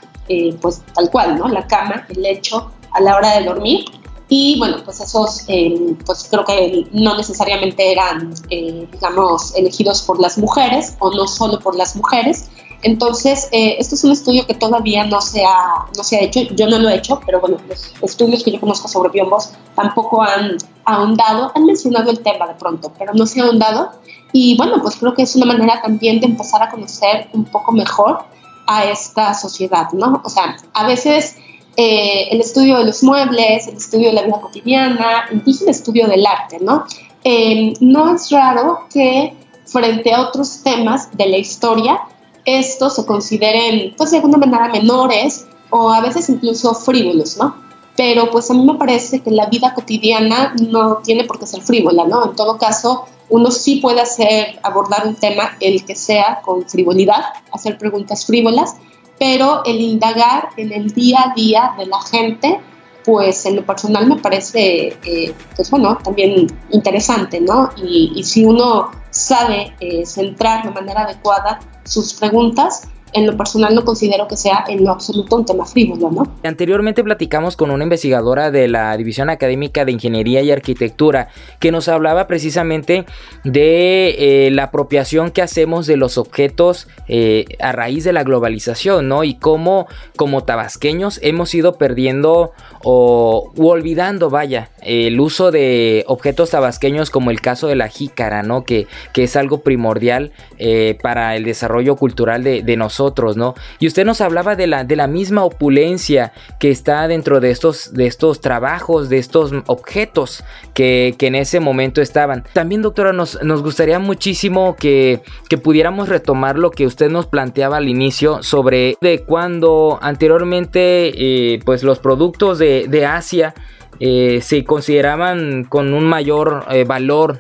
E: pues tal cual, ¿no? La cama, el lecho a la hora de dormir, y bueno, pues esos, eh, pues creo que no necesariamente eran, eh, digamos, elegidos por las mujeres o no solo por las mujeres. Entonces, eh, esto es un estudio que todavía no se, ha, no se ha hecho, yo no lo he hecho, pero bueno, los estudios que yo conozco sobre biombos tampoco han ahondado, han mencionado el tema de pronto, pero no se ha ahondado. Y bueno, pues creo que es una manera también de empezar a conocer un poco mejor a esta sociedad, ¿no? O sea, a veces eh, el estudio de los muebles, el estudio de la vida cotidiana, incluso el estudio del arte, ¿no? Eh, no es raro que frente a otros temas de la historia, estos se consideren, pues de alguna manera menores o a veces incluso frívolos, ¿no? Pero pues a mí me parece que la vida cotidiana no tiene por qué ser frívola, ¿no? En todo caso, uno sí puede hacer, abordar un tema, el que sea, con frivolidad, hacer preguntas frívolas, pero el indagar en el día a día de la gente, pues en lo personal me parece, eh, pues bueno, también interesante, ¿no? Y, si uno sabe eh, centrar de manera adecuada sus preguntas, en lo personal no considero que sea en lo absoluto un tema frívolo, ¿no?
A: Anteriormente platicamos con una investigadora de la División Académica de Ingeniería y Arquitectura que nos hablaba precisamente de eh, la apropiación que hacemos de los objetos eh, a raíz de la globalización, ¿no? Y cómo como tabasqueños hemos ido perdiendo o olvidando, vaya, el uso de objetos tabasqueños como el caso de la jícara, ¿no? Que, que es algo primordial eh, para el desarrollo cultural de, de nosotros ¿no? Y usted nos hablaba de la, de la misma opulencia que está dentro de estos, de estos trabajos, de estos objetos que, en ese momento estaban. También, doctora, nos, nos gustaría muchísimo que, pudiéramos retomar lo que usted nos planteaba al inicio sobre de cuando anteriormente eh, pues los productos de, Asia eh, se consideraban con un mayor eh, valor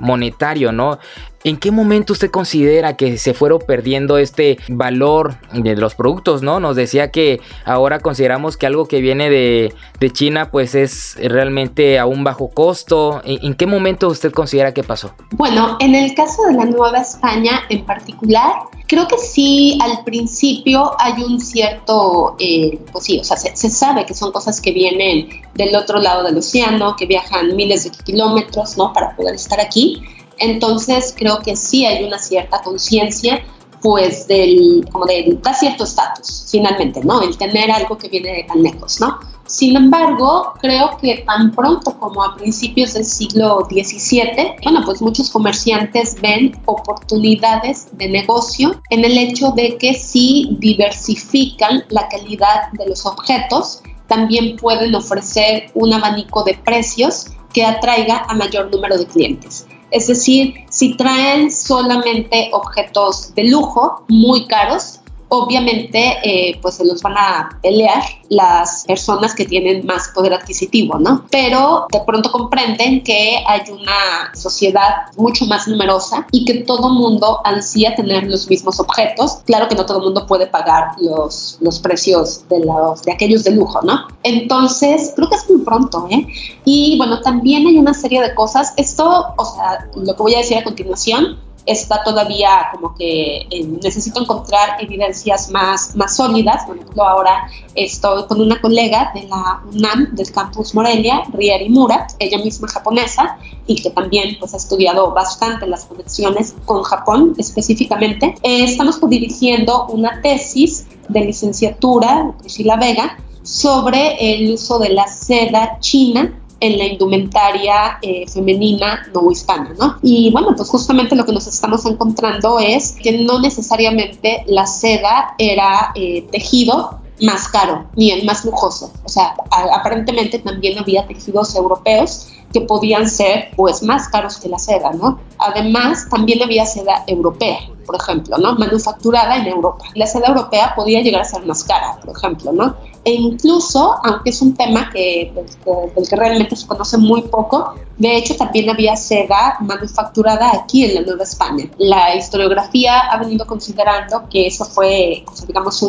A: monetario, ¿no? ¿En qué momento usted considera que se fueron perdiendo este valor de los productos, no? Nos decía que ahora consideramos que algo que viene de, China pues es realmente a un bajo costo. ¿En, qué momento usted considera que pasó?
E: Bueno, en el caso de la Nueva España en particular, creo que sí al principio hay un cierto, eh, pues sí, o sea, se, se sabe que son cosas que vienen del otro lado del océano, que viajan miles de kilómetros, ¿no? Para poder estar aquí entonces creo que sí hay una cierta conciencia pues del, como de, da cierto estatus, finalmente, ¿no? El tener algo que viene de tan lejos, ¿no? Sin embargo, creo que tan pronto como a principios del siglo XVII, bueno, pues muchos comerciantes ven oportunidades de negocio en el hecho de que si diversifican la calidad de los objetos, también pueden ofrecer un abanico de precios que atraiga a mayor número de clientes. Es decir, si traen solamente objetos de lujo muy caros, obviamente eh, pues se los van a pelear las personas que tienen más poder adquisitivo, ¿no? Pero de pronto comprenden que hay una sociedad mucho más numerosa y que todo mundo ansía tener los mismos objetos. Claro que no todo mundo puede pagar los, los precios de, los, de aquellos de lujo, ¿no? Entonces, creo que es muy pronto, ¿eh? Y bueno, también hay una serie de cosas. Esto, o sea, lo que voy a decir a continuación, está todavía como que eh, necesito encontrar evidencias más, más sólidas. Por ejemplo, ahora estoy con una colega de la UNAM, del campus Morelia, Rieri Murat, ella misma japonesa, y que también pues, ha estudiado bastante las conexiones con Japón específicamente. Eh, estamos dirigiendo una tesis de licenciatura, Priscila Vega, sobre el uso de la seda china en la indumentaria eh, femenina no hispana, ¿no? Y bueno, pues justamente lo que nos estamos encontrando es que no necesariamente la seda era eh, tejido más caro ni el más lujoso. O sea, aparentemente también había tejidos europeos que podían ser pues más caros que la seda, ¿no? Además, también había seda europea, por ejemplo, ¿no? Manufacturada en Europa. La seda europea podía llegar a ser más cara, por ejemplo, ¿no? E incluso, aunque es un tema que, del, que realmente se conoce muy poco, de hecho también había seda manufacturada aquí en la Nueva España. La historiografía ha venido considerando que eso fue, digamos,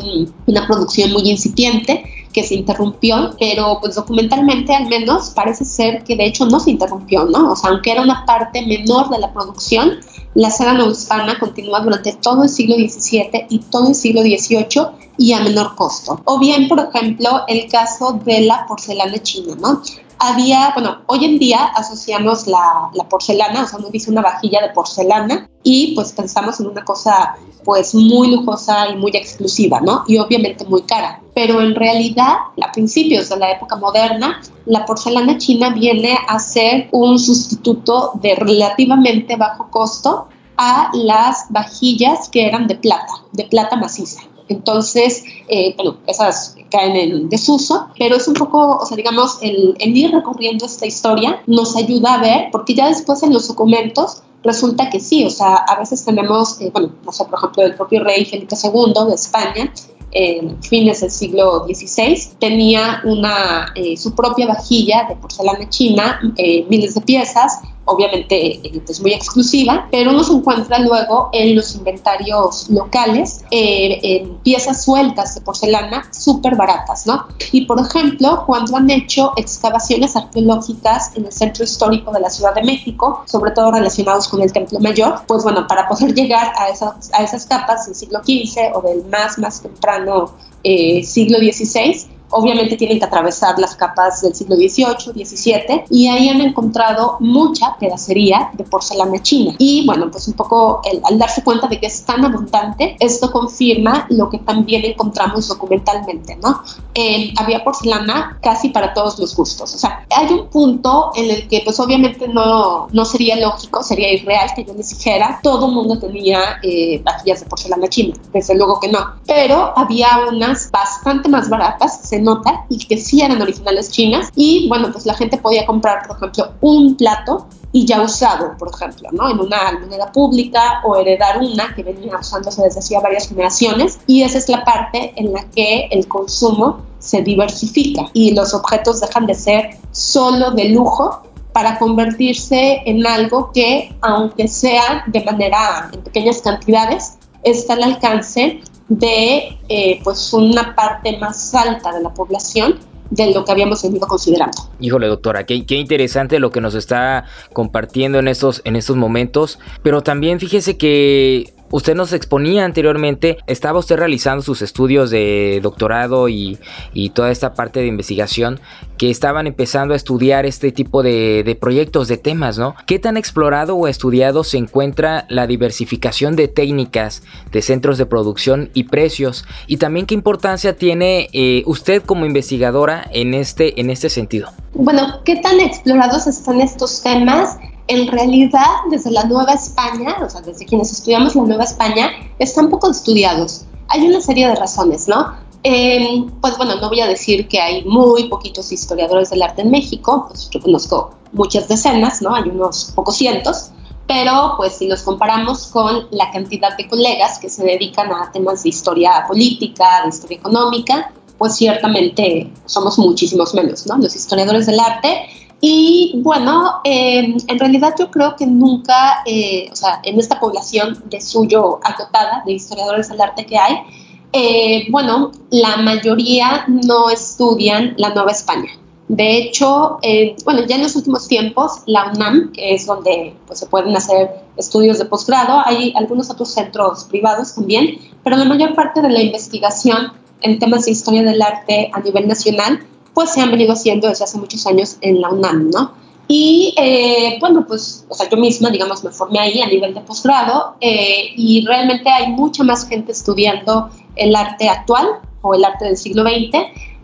E: una producción muy incipiente que se interrumpió, pero pues documentalmente al menos parece ser que de hecho no se interrumpió, ¿no? O sea, aunque era una parte menor de la producción, la seda no hispana continúa durante todo el siglo XVII y todo el siglo XVIII y a menor costo. O bien, por ejemplo, el caso de la porcelana china, ¿no? había, bueno, hoy en día asociamos la, la, porcelana, o sea, uno dice una vajilla de porcelana y pues pensamos en una cosa pues muy lujosa y muy exclusiva, ¿no? Y obviamente muy cara. Pero en realidad, a principios de la época moderna, la porcelana china viene a ser un sustituto de relativamente bajo costo a las vajillas que eran de plata, de plata maciza. Entonces, eh, bueno, esas caen en desuso, pero es un poco, o sea, digamos, el, ir recorriendo esta historia nos ayuda a ver, porque ya después en los documentos resulta que sí, o sea, a veces tenemos, eh, bueno, no sé, por ejemplo, el propio rey Felipe II de España, en fines del siglo XVI, tenía una, eh, su propia vajilla de porcelana china, miles de piezas, obviamente es pues, muy exclusiva, pero uno se encuentra luego en los inventarios locales eh, en piezas sueltas de porcelana súper baratas, ¿no? Y por ejemplo, cuando han hecho excavaciones arqueológicas en el centro histórico de la Ciudad de México, sobre todo relacionados con el Templo Mayor, pues bueno, para poder llegar a esas, a esas capas del siglo XV o del más, más temprano eh, siglo XVI, Obviamente tienen que atravesar las capas del siglo XVIII, XVII y ahí han encontrado mucha pedacería de porcelana china. Y bueno, pues un poco al darse cuenta de que es tan abundante, esto confirma lo que también encontramos documentalmente, ¿no? Eh, había porcelana casi para todos los gustos. O sea, hay un punto en el que pues obviamente no, no sería lógico, sería irreal que yo les dijera, todo el mundo tenía eh, de porcelana china, desde luego que no. Pero había unas bastante más baratas, nota y que sí eran originales chinas y bueno, pues la gente podía comprar, por ejemplo, un plato y ya usado, por ejemplo, ¿no? En una almoneda pública o heredar una que venía usándose desde hacía varias generaciones y esa es la parte en la que el consumo se diversifica y los objetos dejan de ser solo de lujo para convertirse en algo que, aunque sea de manera en pequeñas cantidades, está al alcance de eh, pues una parte más alta de la población de lo que habíamos venido considerando.
A: Híjole, doctora, qué, qué, interesante lo que nos está compartiendo en estos, en estos momentos, pero también fíjese que Usted nos exponía anteriormente, estaba usted realizando sus estudios de doctorado y, toda esta parte de investigación que estaban empezando a estudiar este tipo de, proyectos, de temas, ¿no? ¿Qué tan explorado o estudiado se encuentra la diversificación de técnicas, de centros de producción y precios? Y también qué importancia tiene eh, usted como investigadora en este, en este sentido.
E: Bueno, ¿qué tan explorados están estos temas? En realidad desde la Nueva España, o sea, desde quienes estudiamos la Nueva España, están poco estudiados. Hay una serie de razones, ¿no? Em, pues bueno, no voy a decir que hay muy poquitos historiadores del arte en México, pues yo conozco muchas decenas, ¿no? Hay unos pocos cientos, pero pues si los comparamos con la cantidad de colegas que se dedican a temas de historia política, de historia económica, pues ciertamente somos muchísimos menos, ¿no? Los historiadores del arte. Y bueno, em, en realidad yo creo que nunca, eh, o sea, en esta población de suyo acotada de historiadores del arte que hay, eh, bueno, la mayoría no estudian la Nueva España. De hecho, eh, bueno, ya en los últimos tiempos, la UNAM, que es donde pues, se pueden hacer estudios de posgrado, hay algunos otros centros privados también, pero la mayor parte de la investigación en temas de historia del arte a nivel nacional, pues se han venido haciendo desde hace muchos años en la UNAM, ¿no? Y eh, bueno, pues, o sea, yo misma, digamos, me formé ahí a nivel de posgrado eh, y realmente hay mucha más gente estudiando el arte actual o el arte del siglo XX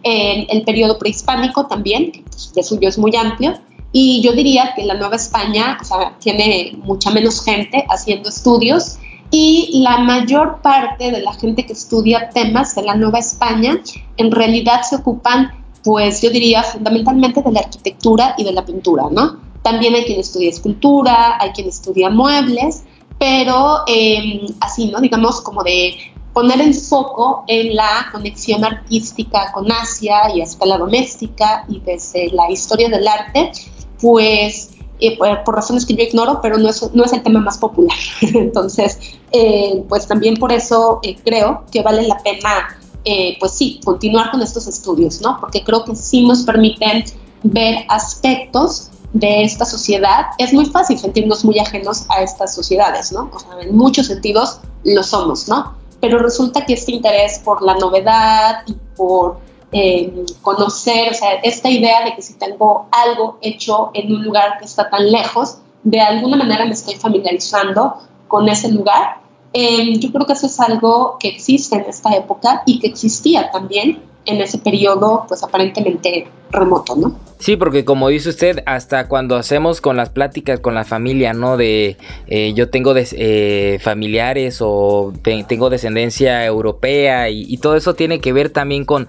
E: en el periodo prehispánico también, que pues, de suyo es muy amplio, y yo diría que la Nueva España o sea, tiene mucha menos gente haciendo estudios y la mayor parte de la gente que estudia temas de la Nueva España en realidad se ocupan, pues yo diría fundamentalmente de la arquitectura y de la pintura, ¿no? También hay quien estudia escultura, hay quien estudia muebles, pero eh, así, ¿no? Digamos como de poner el foco en la conexión artística con Asia y a escala doméstica y desde la historia del arte, pues eh, por, razones que yo ignoro, pero no es, no es el tema más popular. Entonces, eh, pues también por eso eh, creo que vale la pena, pues sí, continuar con estos estudios, ¿no? Porque creo que sí nos permiten ver aspectos de esta sociedad. Es muy fácil sentirnos muy ajenos a estas sociedades, ¿no? O sea, en muchos sentidos lo somos, ¿no? pero resulta que este interés por la novedad y por eh, conocer, o sea, esta idea de que si tengo algo hecho en un lugar que está tan lejos, de alguna manera me estoy familiarizando con ese lugar. Eh, yo creo que eso es algo que existe en esta época y que existía también en ese periodo, pues aparentemente remoto, ¿no?
A: Sí, porque como dice usted, hasta cuando hacemos con las pláticas con la familia, ¿no? De eh, yo tengo eh, familiares o tengo descendencia europea y, todo eso tiene que ver también con,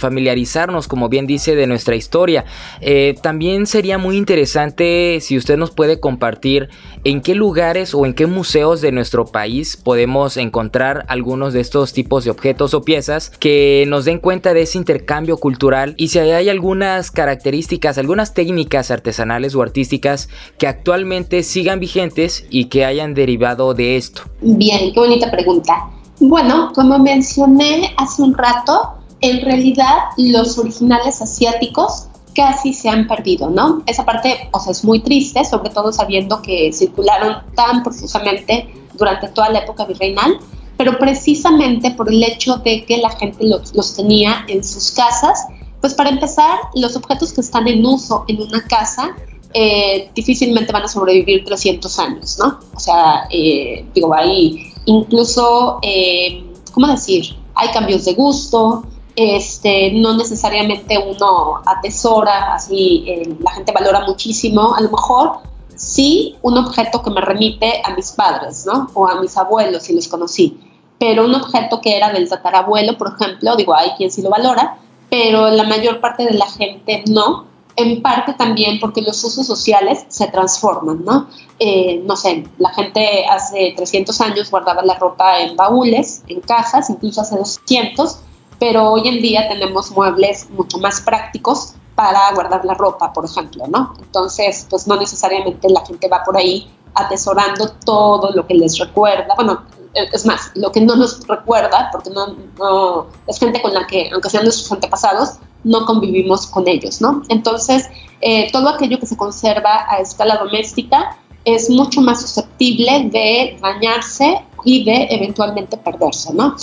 A: familiarizarnos, como bien dice, de nuestra historia. Eh, también sería muy interesante si usted nos puede compartir en qué lugares o en qué museos de nuestro país podemos encontrar algunos de estos tipos de objetos o piezas que nos den cuenta de ese intercambio cultural y si hay algunas características algunas técnicas artesanales o artísticas que actualmente sigan vigentes y que hayan derivado de esto?
E: Bien, qué bonita pregunta. Bueno, como mencioné hace un rato, en realidad los originales asiáticos casi se han perdido, ¿no? Esa parte, o sea, es muy triste, sobre todo sabiendo que circularon tan profusamente durante toda la época virreinal, pero precisamente por el hecho de que la gente los, los tenía en sus casas pues para empezar, los objetos que están en uso en una casa eh, difícilmente van a sobrevivir 300 años, ¿no? O sea, eh, digo, hay incluso, eh, ¿cómo decir? Hay cambios de gusto, este, no necesariamente uno atesora, así la gente valora muchísimo, a lo mejor sí un objeto que me remite a mis padres, ¿no? O a mis abuelos, si los conocí, pero un objeto que era del tatarabuelo, por ejemplo, digo, hay quien sí lo valora, pero la mayor parte de la gente no, en parte también porque los usos sociales se transforman, ¿no? Eh, no sé, la gente hace 300 años guardaba la ropa en baúles, en cajas, incluso hace 200, pero hoy en día tenemos muebles mucho más prácticos para guardar la ropa, por ejemplo, ¿no? Entonces, pues no necesariamente la gente va por ahí atesorando todo lo que les recuerda, bueno, es más, lo que no nos recuerda, porque no, es gente con la que, aunque sean nuestros antepasados, no convivimos con ellos, ¿no? Entonces, eh, todo aquello que se conserva a escala doméstica es mucho más susceptible de dañarse y de eventualmente perderse, ¿no?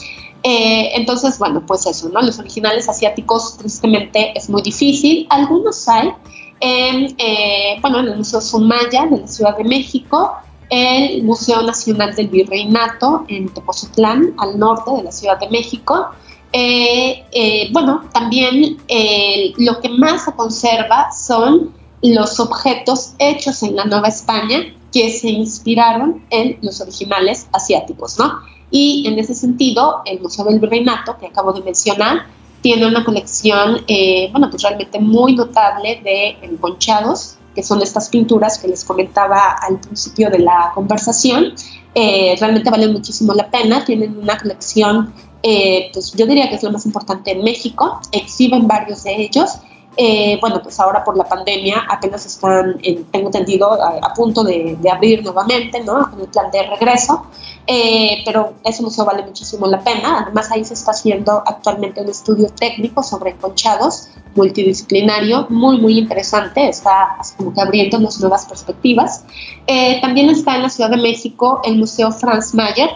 E: Eh, entonces, bueno, pues eso, ¿no? Los originales asiáticos, tristemente, es muy difícil. Algunos hay, en, eh, bueno, en el Museo Sumaya de la Ciudad de México, el Museo Nacional del Virreinato en Tepozotlán, al norte de la Ciudad de México. Eh, eh, bueno, también eh, lo que más se conserva son los objetos hechos en la Nueva España que se inspiraron en los originales asiáticos, ¿no? Y en ese sentido, el Museo del Virreinato, que acabo de mencionar, tiene una colección, bueno, pues realmente muy notable de enconchados que son estas pinturas que les comentaba al principio de la conversación. Eh, realmente valen muchísimo la pena, tienen una colección, eh, pues yo diría que es lo más importante en México, exhiben varios de ellos. Eh, bueno, pues ahora por la pandemia apenas están, tengo entendido, a, punto de, abrir nuevamente, ¿no? Con el plan de regreso. Eh, pero ese museo vale muchísimo la pena. Además, ahí se está haciendo actualmente un estudio técnico sobre conchados multidisciplinario, muy, muy interesante. Está como que abriéndonos nuevas perspectivas. Eh, también está en la Ciudad de México el Museo Franz Mayer.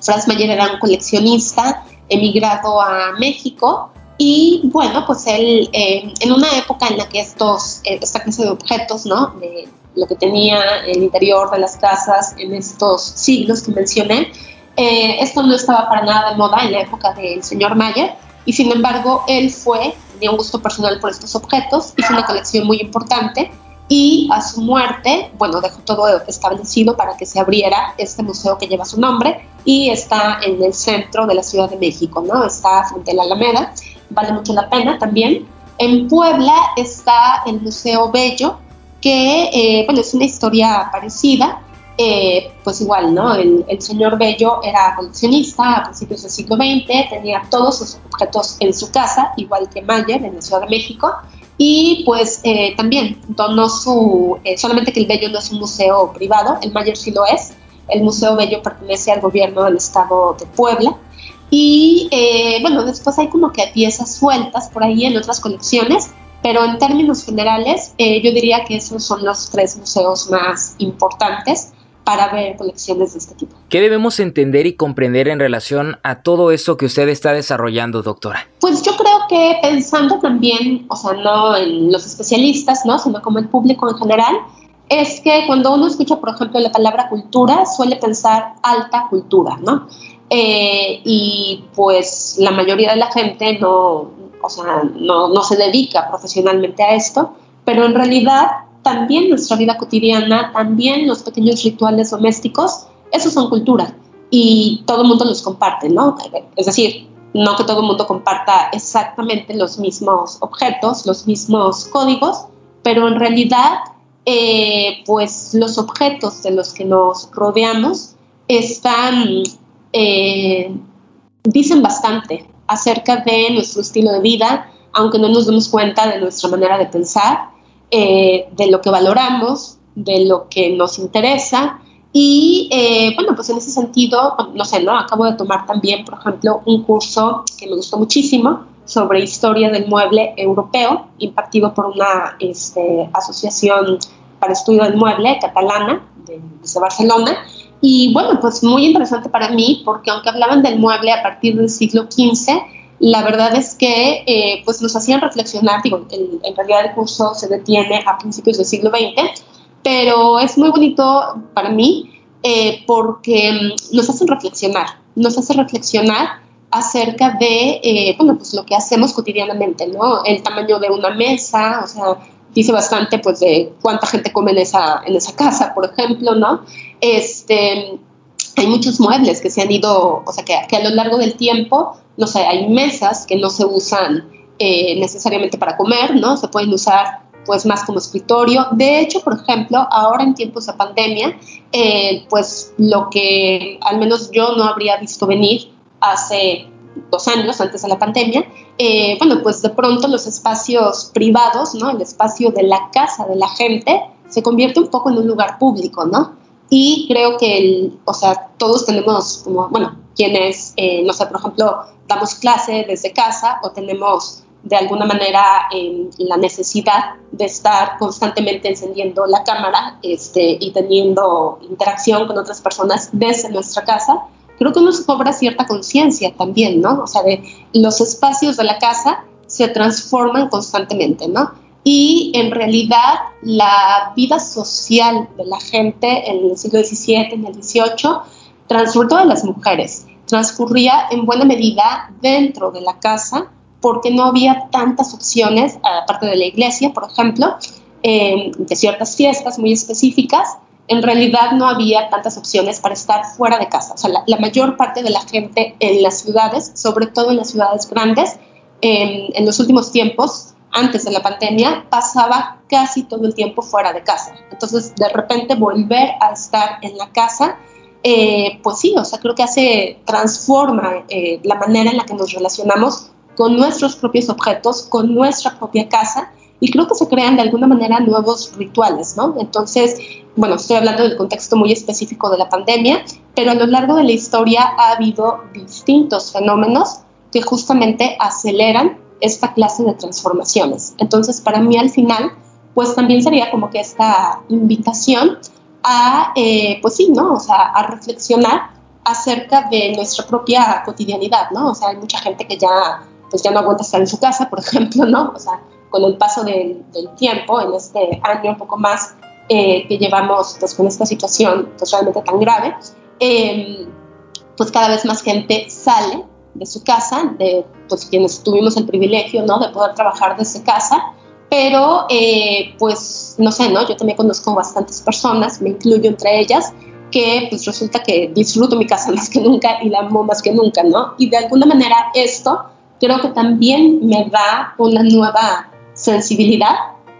E: Franz Mayer era un coleccionista emigrado a México y bueno, pues él, eh, en una época en la que estos, esta clase de objetos, ¿no? De, lo que tenía el interior de las casas en estos siglos que mencioné. Eh, esto no estaba para nada de moda en la época del señor Mayer y sin embargo él fue, tenía un gusto personal por estos objetos, hizo una colección muy importante y a su muerte, bueno, dejó todo establecido para que se abriera este museo que lleva su nombre y está en el centro de la Ciudad de México, ¿no? Está frente a la Alameda, vale mucho la pena también. En Puebla está el Museo Bello, que, eh, bueno, es una historia parecida, eh, pues igual, ¿no? El, señor Bello era coleccionista a principios del siglo XX, tenía todos sus objetos en su casa, igual que Mayer en la Ciudad de México, y pues eh, también donó su, solamente que el Bello no es un museo privado, el Mayer sí lo es, el Museo Bello pertenece al gobierno del estado de Puebla, y bueno, después hay como que piezas sueltas por ahí en otras colecciones, pero en términos generales, eh, yo diría que esos son los tres museos más importantes para ver colecciones de este tipo.
A: ¿Qué debemos entender y comprender en relación a todo esto que usted está desarrollando, doctora?
E: Pues yo creo que pensando también, o sea, no en los especialistas, ¿no? sino como el público en general, es que cuando uno escucha, por ejemplo, la palabra cultura, suele pensar alta cultura, ¿no? Eh, y pues la mayoría de la gente no, o sea, no, no se dedica profesionalmente a esto, pero en realidad también nuestra vida cotidiana, también los pequeños rituales domésticos, esos son cultura y todo el mundo los comparte, ¿no? Es decir, no que todo el mundo comparta exactamente los mismos objetos, los mismos códigos, pero en realidad, eh, pues los objetos de los que nos rodeamos están, eh, dicen bastante acerca de nuestro estilo de vida, aunque no nos demos cuenta de nuestra manera de pensar, eh, de lo que valoramos, de lo que nos interesa. Y eh, bueno, pues en ese sentido, no sé, ¿no? Acabo de tomar también, por ejemplo, un curso que me gustó muchísimo sobre historia del mueble europeo, impartido por una este, asociación para estudio del mueble catalana de, de Barcelona. Y bueno, pues muy interesante para mí porque aunque hablaban del mueble a partir del siglo XV, la verdad es que eh, pues nos hacían reflexionar, digo, en realidad el curso se detiene a principios del siglo XX, pero es muy bonito para mí eh, porque mm, nos hacen reflexionar, nos hace reflexionar acerca de, eh, bueno, pues lo que hacemos cotidianamente, ¿no? El tamaño de una mesa, o sea, dice bastante pues de cuánta gente come en esa, en esa casa, por ejemplo, ¿no? Este, hay muchos muebles que se han ido, o sea, que, a lo largo del tiempo, no sé, hay mesas que no se usan eh, necesariamente para comer, ¿no? Se pueden usar pues más como escritorio. De hecho, por ejemplo, ahora en tiempos de pandemia, eh, pues lo que al menos yo no habría visto venir hace dos años antes de la pandemia, eh, bueno, pues de pronto los espacios privados, ¿no? El espacio de la casa de la gente se convierte un poco en un lugar público, ¿no? Y creo que, el, o sea, todos tenemos como, bueno, quienes, eh, no sé, por ejemplo, damos clase desde casa o tenemos de alguna manera eh, la necesidad de estar constantemente encendiendo la cámara este, y teniendo interacción con otras personas desde nuestra casa, creo que nos cobra cierta conciencia también, ¿no? O sea, de los espacios de la casa se transforman constantemente, ¿no? Y en realidad la vida social de la gente en el siglo XVII, en el XVIII, sobre todo de las mujeres, transcurría en buena medida dentro de la casa porque no había tantas opciones, aparte de la iglesia, por ejemplo, eh, de ciertas fiestas muy específicas, en realidad no había tantas opciones para estar fuera de casa. O sea, la, mayor parte de la gente en las ciudades, sobre todo en las ciudades grandes, en los últimos tiempos antes de la pandemia, pasaba casi todo el tiempo fuera de casa. Entonces, de repente volver a estar en la casa, eh, pues sí, o sea, creo que hace, transforma eh, la manera en la que nos relacionamos con nuestros propios objetos, con nuestra propia casa, y creo que se crean de alguna manera nuevos rituales, ¿no? Entonces, bueno, estoy hablando del contexto muy específico de la pandemia, pero a lo largo de la historia ha habido distintos fenómenos que justamente aceleran esta clase de transformaciones. Entonces, para mí al final, pues también sería como que esta invitación a, eh, pues sí, ¿no? O sea, a reflexionar acerca de nuestra propia cotidianidad, ¿no? O sea, hay mucha gente que ya, pues ya no aguanta estar en su casa, por ejemplo, ¿no? O sea, con el paso del, tiempo, en este año un poco más eh, que llevamos pues con esta situación pues, realmente tan grave, em, pues cada vez más gente sale de su casa, de pues quienes tuvimos el privilegio, ¿no? De poder trabajar desde casa, pero eh, pues no sé, ¿no? Yo también conozco bastantes personas, me incluyo entre ellas, que pues resulta que disfruto mi casa más que nunca y la amo más que nunca, ¿no? Y de alguna manera esto creo que también me da una nueva sensibilidad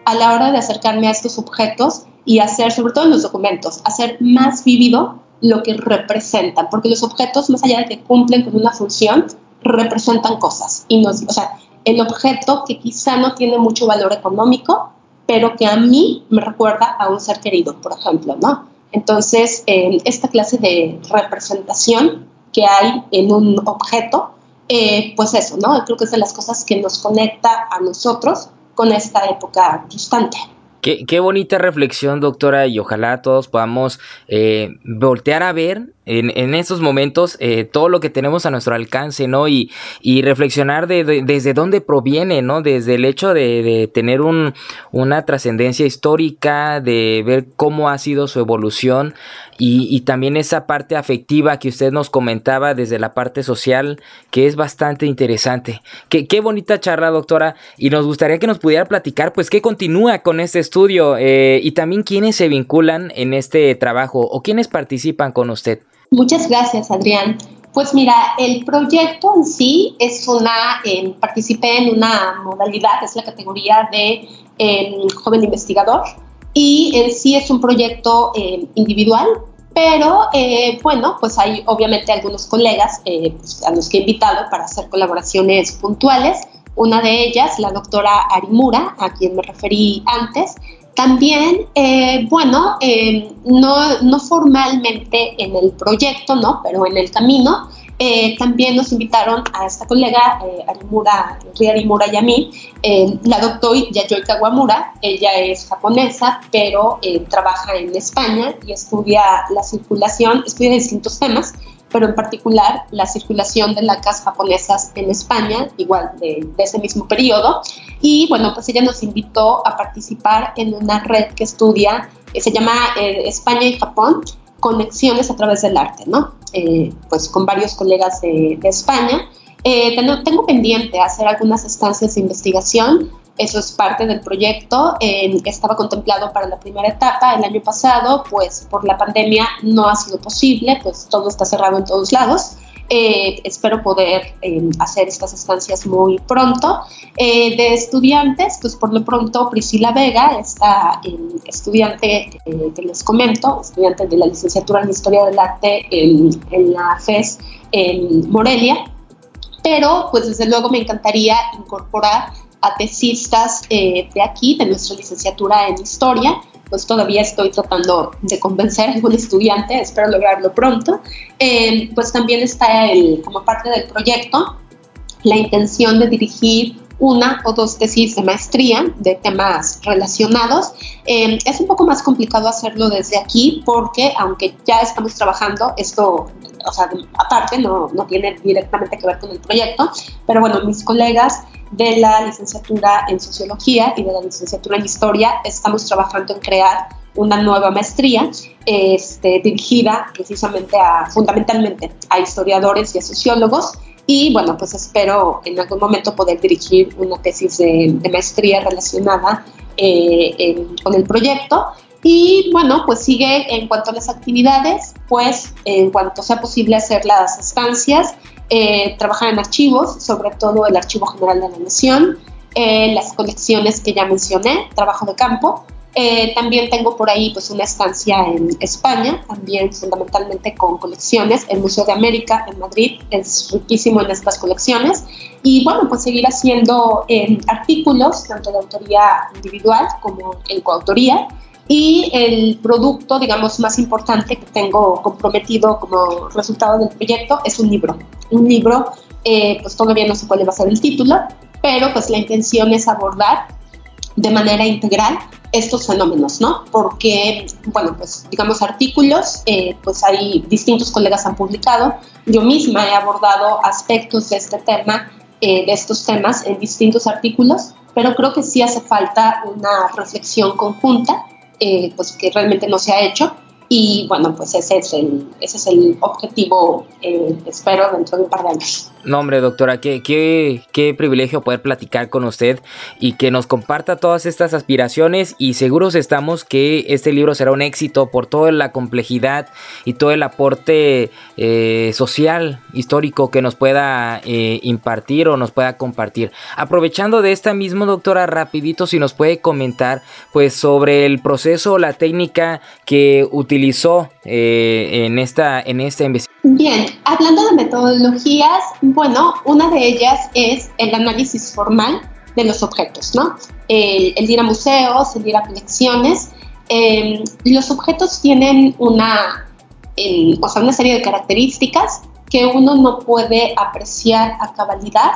E: a la hora de acercarme a estos objetos y hacer, sobre todo en los documentos, hacer más vívido lo que representan, porque los objetos, más allá de que cumplen con una función, representan cosas. Y nos, o sea, el objeto que quizá no tiene mucho valor económico, pero que a mí me recuerda a un ser querido, por ejemplo, ¿no? Entonces, esta clase de representación que hay en un objeto, eh, pues eso, ¿no? Creo que es de las cosas que nos conecta a nosotros con esta época distante.
A: Qué, bonita reflexión, doctora, y ojalá todos podamos eh, voltear a ver en, en esos momentos eh, todo lo que tenemos a nuestro alcance, ¿no? Y, y reflexionar de, desde dónde proviene, ¿no? Desde el hecho de, de tener un, una trascendencia histórica, de ver cómo ha sido su evolución y, y, también esa parte afectiva que usted nos comentaba desde la parte social, que es bastante interesante. Qué, qué bonita charla, doctora, y nos gustaría que nos pudiera platicar, pues, qué continúa con este estudio eh, y también quiénes se vinculan en este trabajo o quiénes participan con usted.
E: Muchas gracias, Adrián. Pues mira, el proyecto en sí es una, eh, participé en una modalidad, es la categoría de em, joven investigador y en sí es un proyecto em, individual, pero eh, bueno, pues hay obviamente algunos colegas eh, pues, a los que he invitado para hacer colaboraciones puntuales. Una de ellas, la doctora Arimura, a quien me referí antes, también, eh, bueno, eh, no, no, formalmente en el proyecto, ¿no? Pero en el camino, eh, también nos invitaron a esta colega, Arimura, Ria Arimura y a mí, la doctora Yayoi Kawamura. Ella es japonesa, pero trabaja en España y estudia la circulación, estudia distintos temas pero en particular la circulación de lacas japonesas en España, igual de, ese mismo periodo. Y bueno, pues ella nos invitó a participar en una red que estudia, que se llama eh, España y Japón, conexiones a través del arte, ¿no? Eh, pues con varios colegas de, España. Eh, tengo, tengo pendiente hacer algunas estancias de investigación eso es parte del proyecto. que estaba contemplado para la primera etapa el año pasado, pues por la pandemia no ha sido posible, pues todo está cerrado en todos lados. Eh, espero poder em, hacer estas estancias muy pronto. Eh, de estudiantes, pues por lo pronto Priscila Vega, esta em, estudiante eh, que les comento, estudiante de la licenciatura en Historia del Arte en, en la FES en Morelia, pero pues desde luego me encantaría incorporar a tesistas eh, de aquí, de nuestra licenciatura en historia. Pues todavía estoy tratando de convencer a algún estudiante, espero lograrlo pronto. Eh, pues también está el, como parte del proyecto la intención de dirigir una o dos tesis de maestría de temas relacionados. Eh, es un poco más complicado hacerlo desde aquí porque aunque ya estamos trabajando, esto, o sea, aparte no, no tiene directamente que ver con el proyecto, pero bueno, mis colegas de la licenciatura en sociología y de la licenciatura en historia estamos trabajando en crear una nueva maestría este, dirigida precisamente a, fundamentalmente a historiadores y a sociólogos. Y bueno, pues espero en algún momento poder dirigir una tesis de, maestría relacionada eh, con el proyecto. Y bueno, pues sigue en cuanto a las actividades, pues en cuanto sea posible hacer las estancias, eh, trabajar en archivos, sobre todo el Archivo General de la Nación, eh, las colecciones que ya mencioné, trabajo de campo. Eh, también tengo por ahí pues una estancia en España, también fundamentalmente con colecciones. El Museo de América en Madrid es riquísimo en estas colecciones. Y bueno, pues seguir haciendo eh, artículos, tanto de autoría individual como en coautoría. Y el producto, digamos, más importante que tengo comprometido como resultado del proyecto es un libro. Un libro, pues todavía no sé cuál va a ser el título, pero pues la intención es abordar de manera integral estos fenómenos, ¿no? Porque, bueno, pues digamos artículos, eh, pues hay distintos colegas han publicado, yo misma he abordado aspectos de este tema, eh, de estos temas en distintos artículos, pero creo que sí hace falta una reflexión conjunta, eh, pues que realmente no se ha hecho, y bueno, pues ese es el, ese es el objetivo, espero, dentro de un par de años.
A: No, hombre, doctora, qué, qué, qué, privilegio poder platicar con usted y que nos comparta todas estas aspiraciones y seguros estamos que este libro será un éxito por toda la complejidad y todo el aporte eh, social, histórico que nos pueda eh, impartir o nos pueda compartir. Aprovechando de esta misma, doctora, rapidito si nos puede comentar pues sobre el proceso, la técnica que utilizó eh, en, esta, en esta investigación.
E: Bien, hablando de metodologías, bueno, una de ellas es el análisis formal de los objetos, ¿no? El, ir a museos, el ir a colecciones. Em, los objetos tienen una, o sea, una serie de características que uno no puede apreciar a cabalidad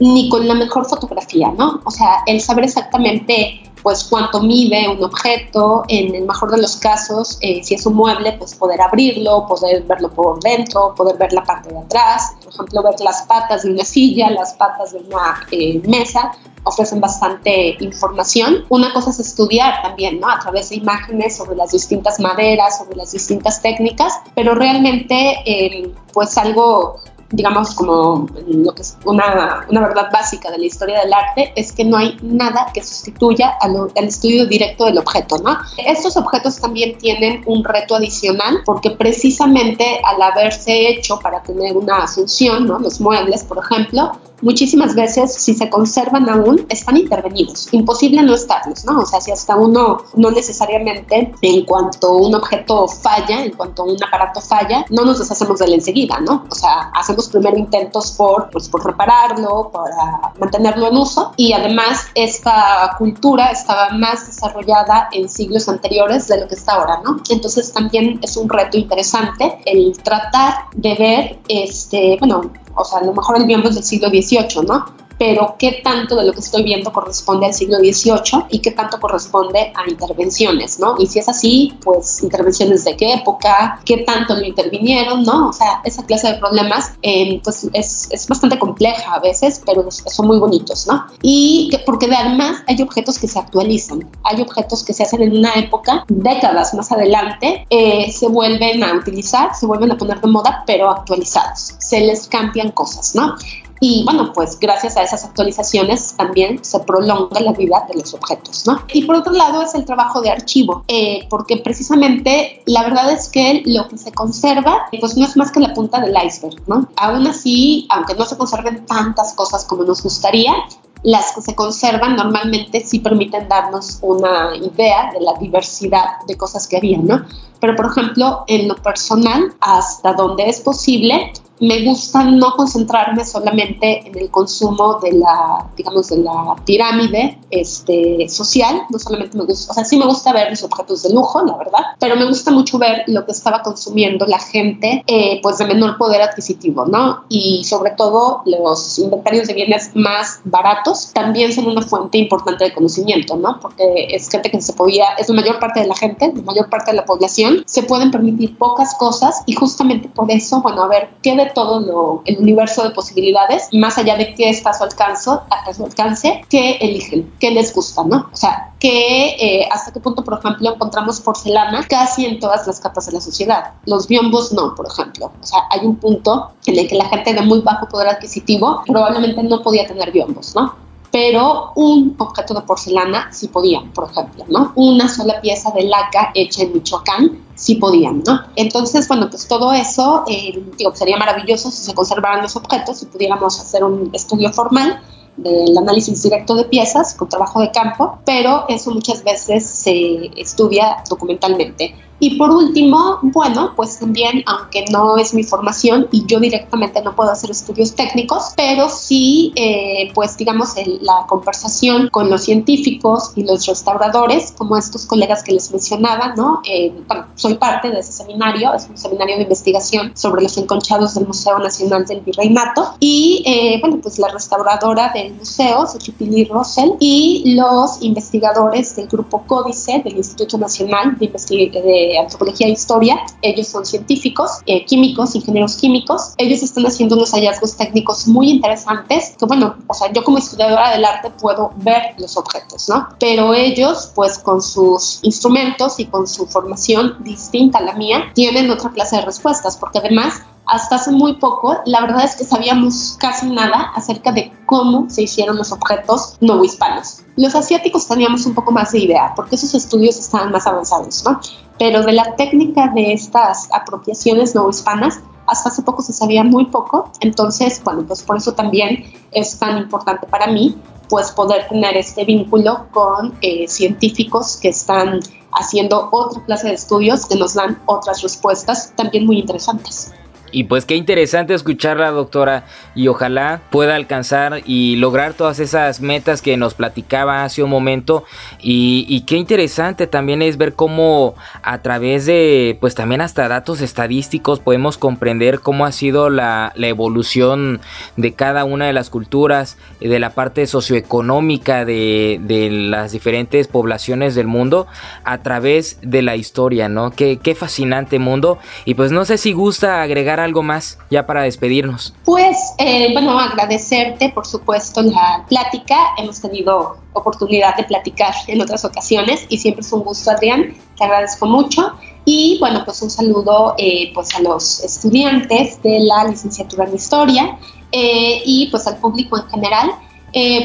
E: ni con la mejor fotografía, ¿no? O sea, el saber exactamente pues cuánto mide un objeto, en el mejor de los casos, eh, si es un mueble, pues poder abrirlo, poder verlo por dentro, poder ver la parte de atrás, por ejemplo, ver las patas de una silla, las patas de una eh, mesa, ofrecen bastante información. Una cosa es estudiar también, ¿no? A través de imágenes sobre las distintas maderas, sobre las distintas técnicas, pero realmente, eh, pues algo digamos, como lo que es una, una, verdad básica de la historia del arte, es que no hay nada que sustituya al, estudio directo del objeto, ¿no? Estos objetos también tienen un reto adicional porque precisamente al haberse hecho para tener una función, ¿no? Los muebles, por ejemplo, muchísimas veces si se conservan aún están intervenidos, imposible no estarlos, ¿no? O sea, si hasta uno no necesariamente en cuanto un objeto falla, en cuanto un aparato falla, no nos deshacemos de él enseguida, ¿no? O sea, hacemos primero intentos por, pues, por repararlo, para mantenerlo en uso y además esta cultura estaba más desarrollada en siglos anteriores de lo que está ahora, ¿no? Entonces también es un reto interesante el tratar de ver, este, bueno, o sea, a lo mejor el biombo es del siglo XVIII, ¿no? Pero qué tanto de lo que estoy viendo corresponde al siglo XVIII y qué tanto corresponde a intervenciones, ¿no? Y si es así, pues intervenciones de qué época, qué tanto lo intervinieron, ¿no? O sea, esa clase de problemas, eh, pues es, es, bastante compleja a veces, pero son muy bonitos, ¿no? Y que, porque además hay objetos que se actualizan, hay objetos que se hacen en una época, décadas más adelante, eh, se vuelven a utilizar, se vuelven a poner de moda, pero actualizados, se les cambian cosas, ¿no? Y bueno, pues gracias a esas actualizaciones también se prolonga la vida de los objetos, ¿no? Y por otro lado es el trabajo de archivo, eh, porque precisamente la verdad es que lo que se conserva, pues no es más que la punta del iceberg, ¿no? Aún así, aunque no se conserven tantas cosas como nos gustaría, las que se conservan normalmente sí permiten darnos una idea de la diversidad de cosas que había, ¿no? Pero, por ejemplo, en lo personal, hasta donde es posible, me gusta no concentrarme solamente en el consumo de la, digamos, de la pirámide este, social, no solamente me gusta, o sea, sí me gusta ver los objetos de lujo, la verdad, pero me gusta mucho ver lo que estaba consumiendo la gente, eh, pues de menor poder adquisitivo, ¿no? Y sobre todo los inventarios de bienes más baratos también son una fuente importante de conocimiento, ¿no? Porque es gente que se podía, es la mayor parte de la gente, la mayor parte de la población, se pueden permitir pocas cosas y justamente por eso, bueno, a ver, ¿qué de todo lo, el universo de posibilidades, más allá de qué está a su alcance, a su alcance, qué eligen, qué les gusta, ¿no? O sea, que eh, hasta qué punto, por ejemplo, encontramos porcelana casi en todas las capas de la sociedad. Los biombos no, por ejemplo. O sea, hay un punto en el que la gente de muy bajo poder adquisitivo probablemente no podía tener biombos, ¿no? Pero un objeto de porcelana sí podían, por ejemplo, ¿no? Una sola pieza de laca hecha en Michoacán sí podían, ¿no? Entonces, bueno, pues todo eso, eh, digo, sería maravilloso si se conservaran los objetos y pudiéramos hacer un estudio formal del análisis directo de piezas con trabajo de campo, pero eso muchas veces se estudia documentalmente. Y por último, bueno, pues también, aunque no es mi formación y yo directamente no puedo hacer estudios técnicos, pero sí, eh, pues digamos, la conversación con los científicos y los restauradores, como estos colegas que les mencionaba, ¿no? Eh, bueno, soy parte de ese seminario, es un seminario de investigación sobre los enconchados del Museo Nacional del Virreinato y, eh, bueno, pues la restauradora del museo, Xochipilli Rosell, y los investigadores del grupo Códice del Instituto Nacional de Investigación antropología e historia. Ellos son científicos, eh, químicos, ingenieros químicos. Ellos están haciendo unos hallazgos técnicos muy interesantes que, bueno, o sea, yo como estudiadora del arte puedo ver los objetos, ¿no? Pero ellos, pues con sus instrumentos y con su formación distinta a la mía, tienen otra clase de respuestas, porque además hasta hace muy poco, la verdad es que sabíamos casi nada acerca de cómo se hicieron los objetos no hispanos. Los asiáticos teníamos un poco más de idea, porque esos estudios estaban más avanzados, ¿no? Pero de la técnica de estas apropiaciones no hispanas, hasta hace poco se sabía muy poco, entonces, bueno, pues por eso también es tan importante para mí, pues poder tener este vínculo con eh, científicos que están haciendo otra clase de estudios que nos dan otras respuestas también muy interesantes.
A: Y pues qué interesante escucharla, doctora, y ojalá pueda alcanzar y lograr todas esas metas que nos platicaba hace un momento. Y, qué interesante también es ver cómo a través de, pues también hasta datos estadísticos podemos comprender cómo ha sido la, evolución de cada una de las culturas, de la parte socioeconómica de, de, las diferentes poblaciones del mundo a través de la historia, ¿no? Qué, qué fascinante mundo. Y pues no sé si gusta agregar algo más ya para despedirnos?
E: Pues, eh, bueno, agradecerte, por supuesto, la plática. Hemos tenido oportunidad de platicar en otras ocasiones y siempre es un gusto, Adrián. Te agradezco mucho. Y bueno, pues un saludo eh, pues a los estudiantes de la licenciatura en Historia eh, y pues al público en general.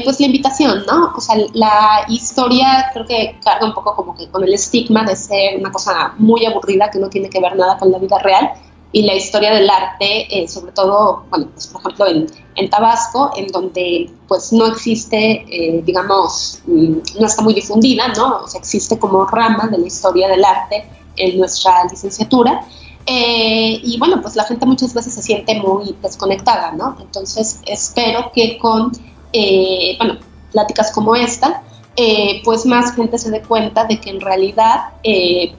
E: pues la invitación, ¿no? O sea, la historia creo que carga un poco como que con el estigma de ser una cosa muy aburrida que no tiene que ver nada con la vida real y la historia del arte, eh, sobre todo, bueno, pues por ejemplo en, en, Tabasco, en donde pues no existe, eh, digamos, mm, no está muy difundida, ¿no? O sea, existe como rama de la historia del arte en nuestra licenciatura. Eh, y bueno, pues la gente muchas veces se siente muy desconectada, ¿no? Entonces espero que con, bueno, pláticas como esta, pues más gente se dé cuenta de que en realidad,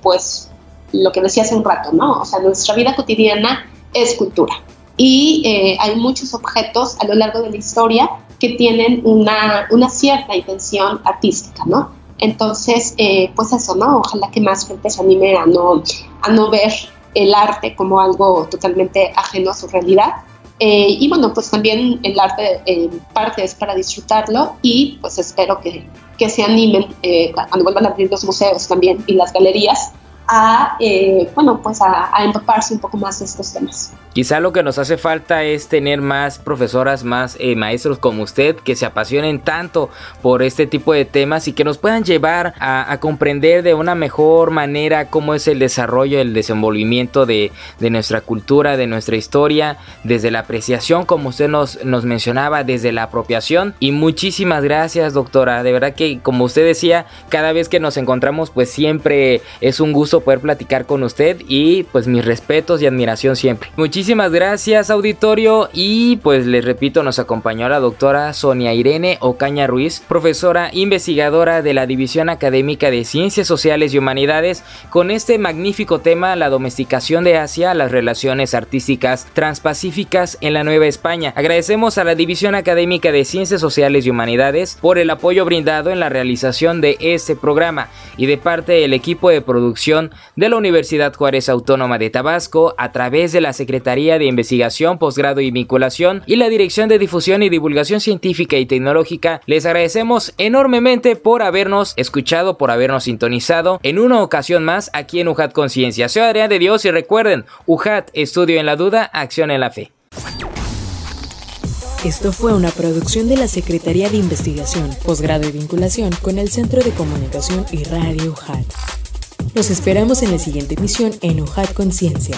E: pues lo que decía hace un rato, ¿no? O sea, nuestra vida cotidiana es cultura. Y eh, hay muchos objetos a lo largo de la historia que tienen una, una cierta intención artística, ¿no? Entonces, eh, pues eso, ¿no? Ojalá que más gente se anime a no, a no ver el arte como algo totalmente ajeno a su realidad. Eh, y bueno, pues también el arte en parte es para disfrutarlo y pues espero que, que se animen cuando vuelvan a abrir los museos también y las galerías a, eh, bueno, pues a, a empaparse un poco más de estos temas.
A: Quizá lo que nos hace falta es tener más profesoras, más eh, maestros como usted que se apasionen tanto por este tipo de temas y que nos puedan llevar a, comprender de una mejor manera cómo es el desarrollo, el desenvolvimiento de, nuestra cultura, de nuestra historia, desde la apreciación, como usted nos, mencionaba, desde la apropiación. Y muchísimas gracias, doctora. De verdad que, como usted decía, cada vez que nos encontramos, pues siempre es un gusto poder platicar con usted y pues mis respetos y admiración siempre. Gracias auditorio. Y pues les repito nos acompañó la doctora Sonia Irene Ocaña Ruiz, profesora investigadora de la División Académica de Ciencias Sociales y Humanidades. Con este magnífico tema la domesticación de Asia, las relaciones artísticas transpacíficas en la Nueva España. Agradecemos a la División Académica de Ciencias Sociales y Humanidades por el apoyo brindado en la realización de este programa. Y de parte del equipo de producción de la Universidad Juárez Autónoma de Tabasco a través de la Secretaría de Investigación, Posgrado y Vinculación y la Dirección de Difusión y Divulgación Científica y Tecnológica, les agradecemos enormemente por habernos escuchado, por habernos sintonizado en una ocasión más aquí en UJAT Conciencia. Soy Adrián de Dios y recuerden, UJAT, estudio en la duda, acción en la fe.
G: Esto fue una producción de la Secretaría de Investigación, Posgrado y Vinculación con el Centro de Comunicación y Radio UJAT. Los esperamos en la siguiente emisión en UJAT Conciencia.